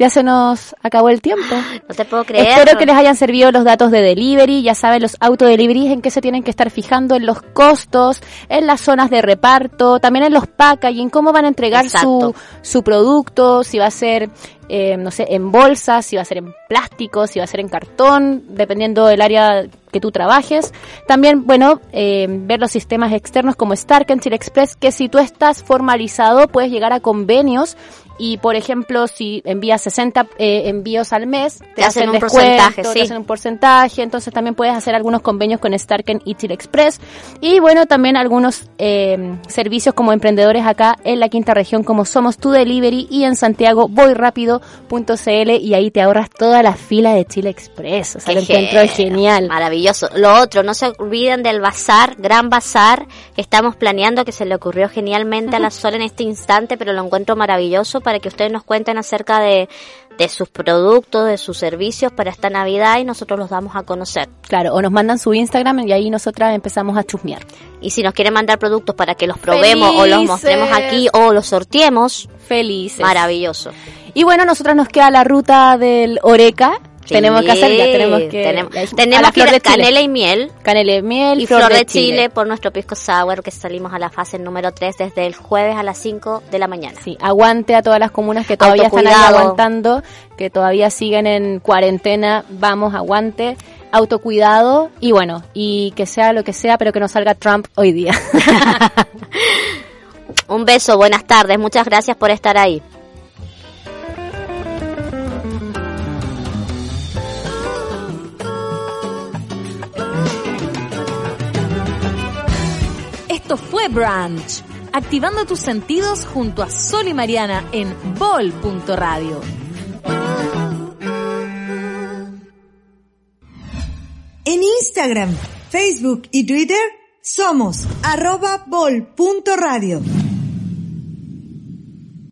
Ya se nos acabó el tiempo. No te puedo creer. Espero que les hayan servido los datos de delivery. Ya saben, los autodeliveries en qué se tienen que estar fijando en los costos, en las zonas de reparto, también en los packaging, cómo van a entregar su, Exacto. su producto, si va a ser, eh, no sé, en bolsas, si va a ser en plástico, si va a ser en cartón, dependiendo del área que tú trabajes. También, bueno, eh, ver los sistemas externos como Chile Express, que si tú estás formalizado puedes llegar a convenios y, por ejemplo, si envías 60 eh, envíos al mes, te, Te hacen un porcentaje, te hacen un porcentaje, entonces también puedes hacer algunos convenios con Starken y Chile Express. Y bueno, también algunos eh, servicios como emprendedores acá en la quinta región, como Somos Tu Delivery y en Santiago voyrapido.cl y ahí te ahorras toda la fila de Chile Express. O sea, lo encuentro gen- genial. Maravilloso. Lo otro, no se olviden del bazar, gran bazar que estamos planeando, que se le ocurrió genialmente a la Sol en este instante, pero lo encuentro maravilloso para que ustedes nos cuenten acerca de, de sus productos, de sus servicios para esta Navidad y nosotros los damos a conocer. Claro, o nos mandan su Instagram y ahí nosotras empezamos a chusmear. Y si nos quieren mandar productos para que los probemos o los mostremos aquí o los sorteemos, Felices. maravilloso. Y bueno, nosotras nos queda la ruta del Oreca. Sí, tenemos que hacer, ya tenemos que... Tenemos, tenemos que flor ir canela y miel. Canela y miel, y Flor, de Chile. por nuestro pisco sour que salimos a la fase número 3 desde el jueves a las 5 de la mañana. Sí, aguante a todas las comunas que todavía están ahí aguantando, que todavía siguen en cuarentena. Vamos, aguante, autocuidado y bueno, y que sea lo que sea, pero que no salga Trump hoy día. Un beso, buenas tardes, muchas gracias por estar ahí. Fue Brunch, activando tus sentidos junto a Sol y Mariana en bol.radio. En Instagram, Facebook y Twitter somos arroba bol.radio.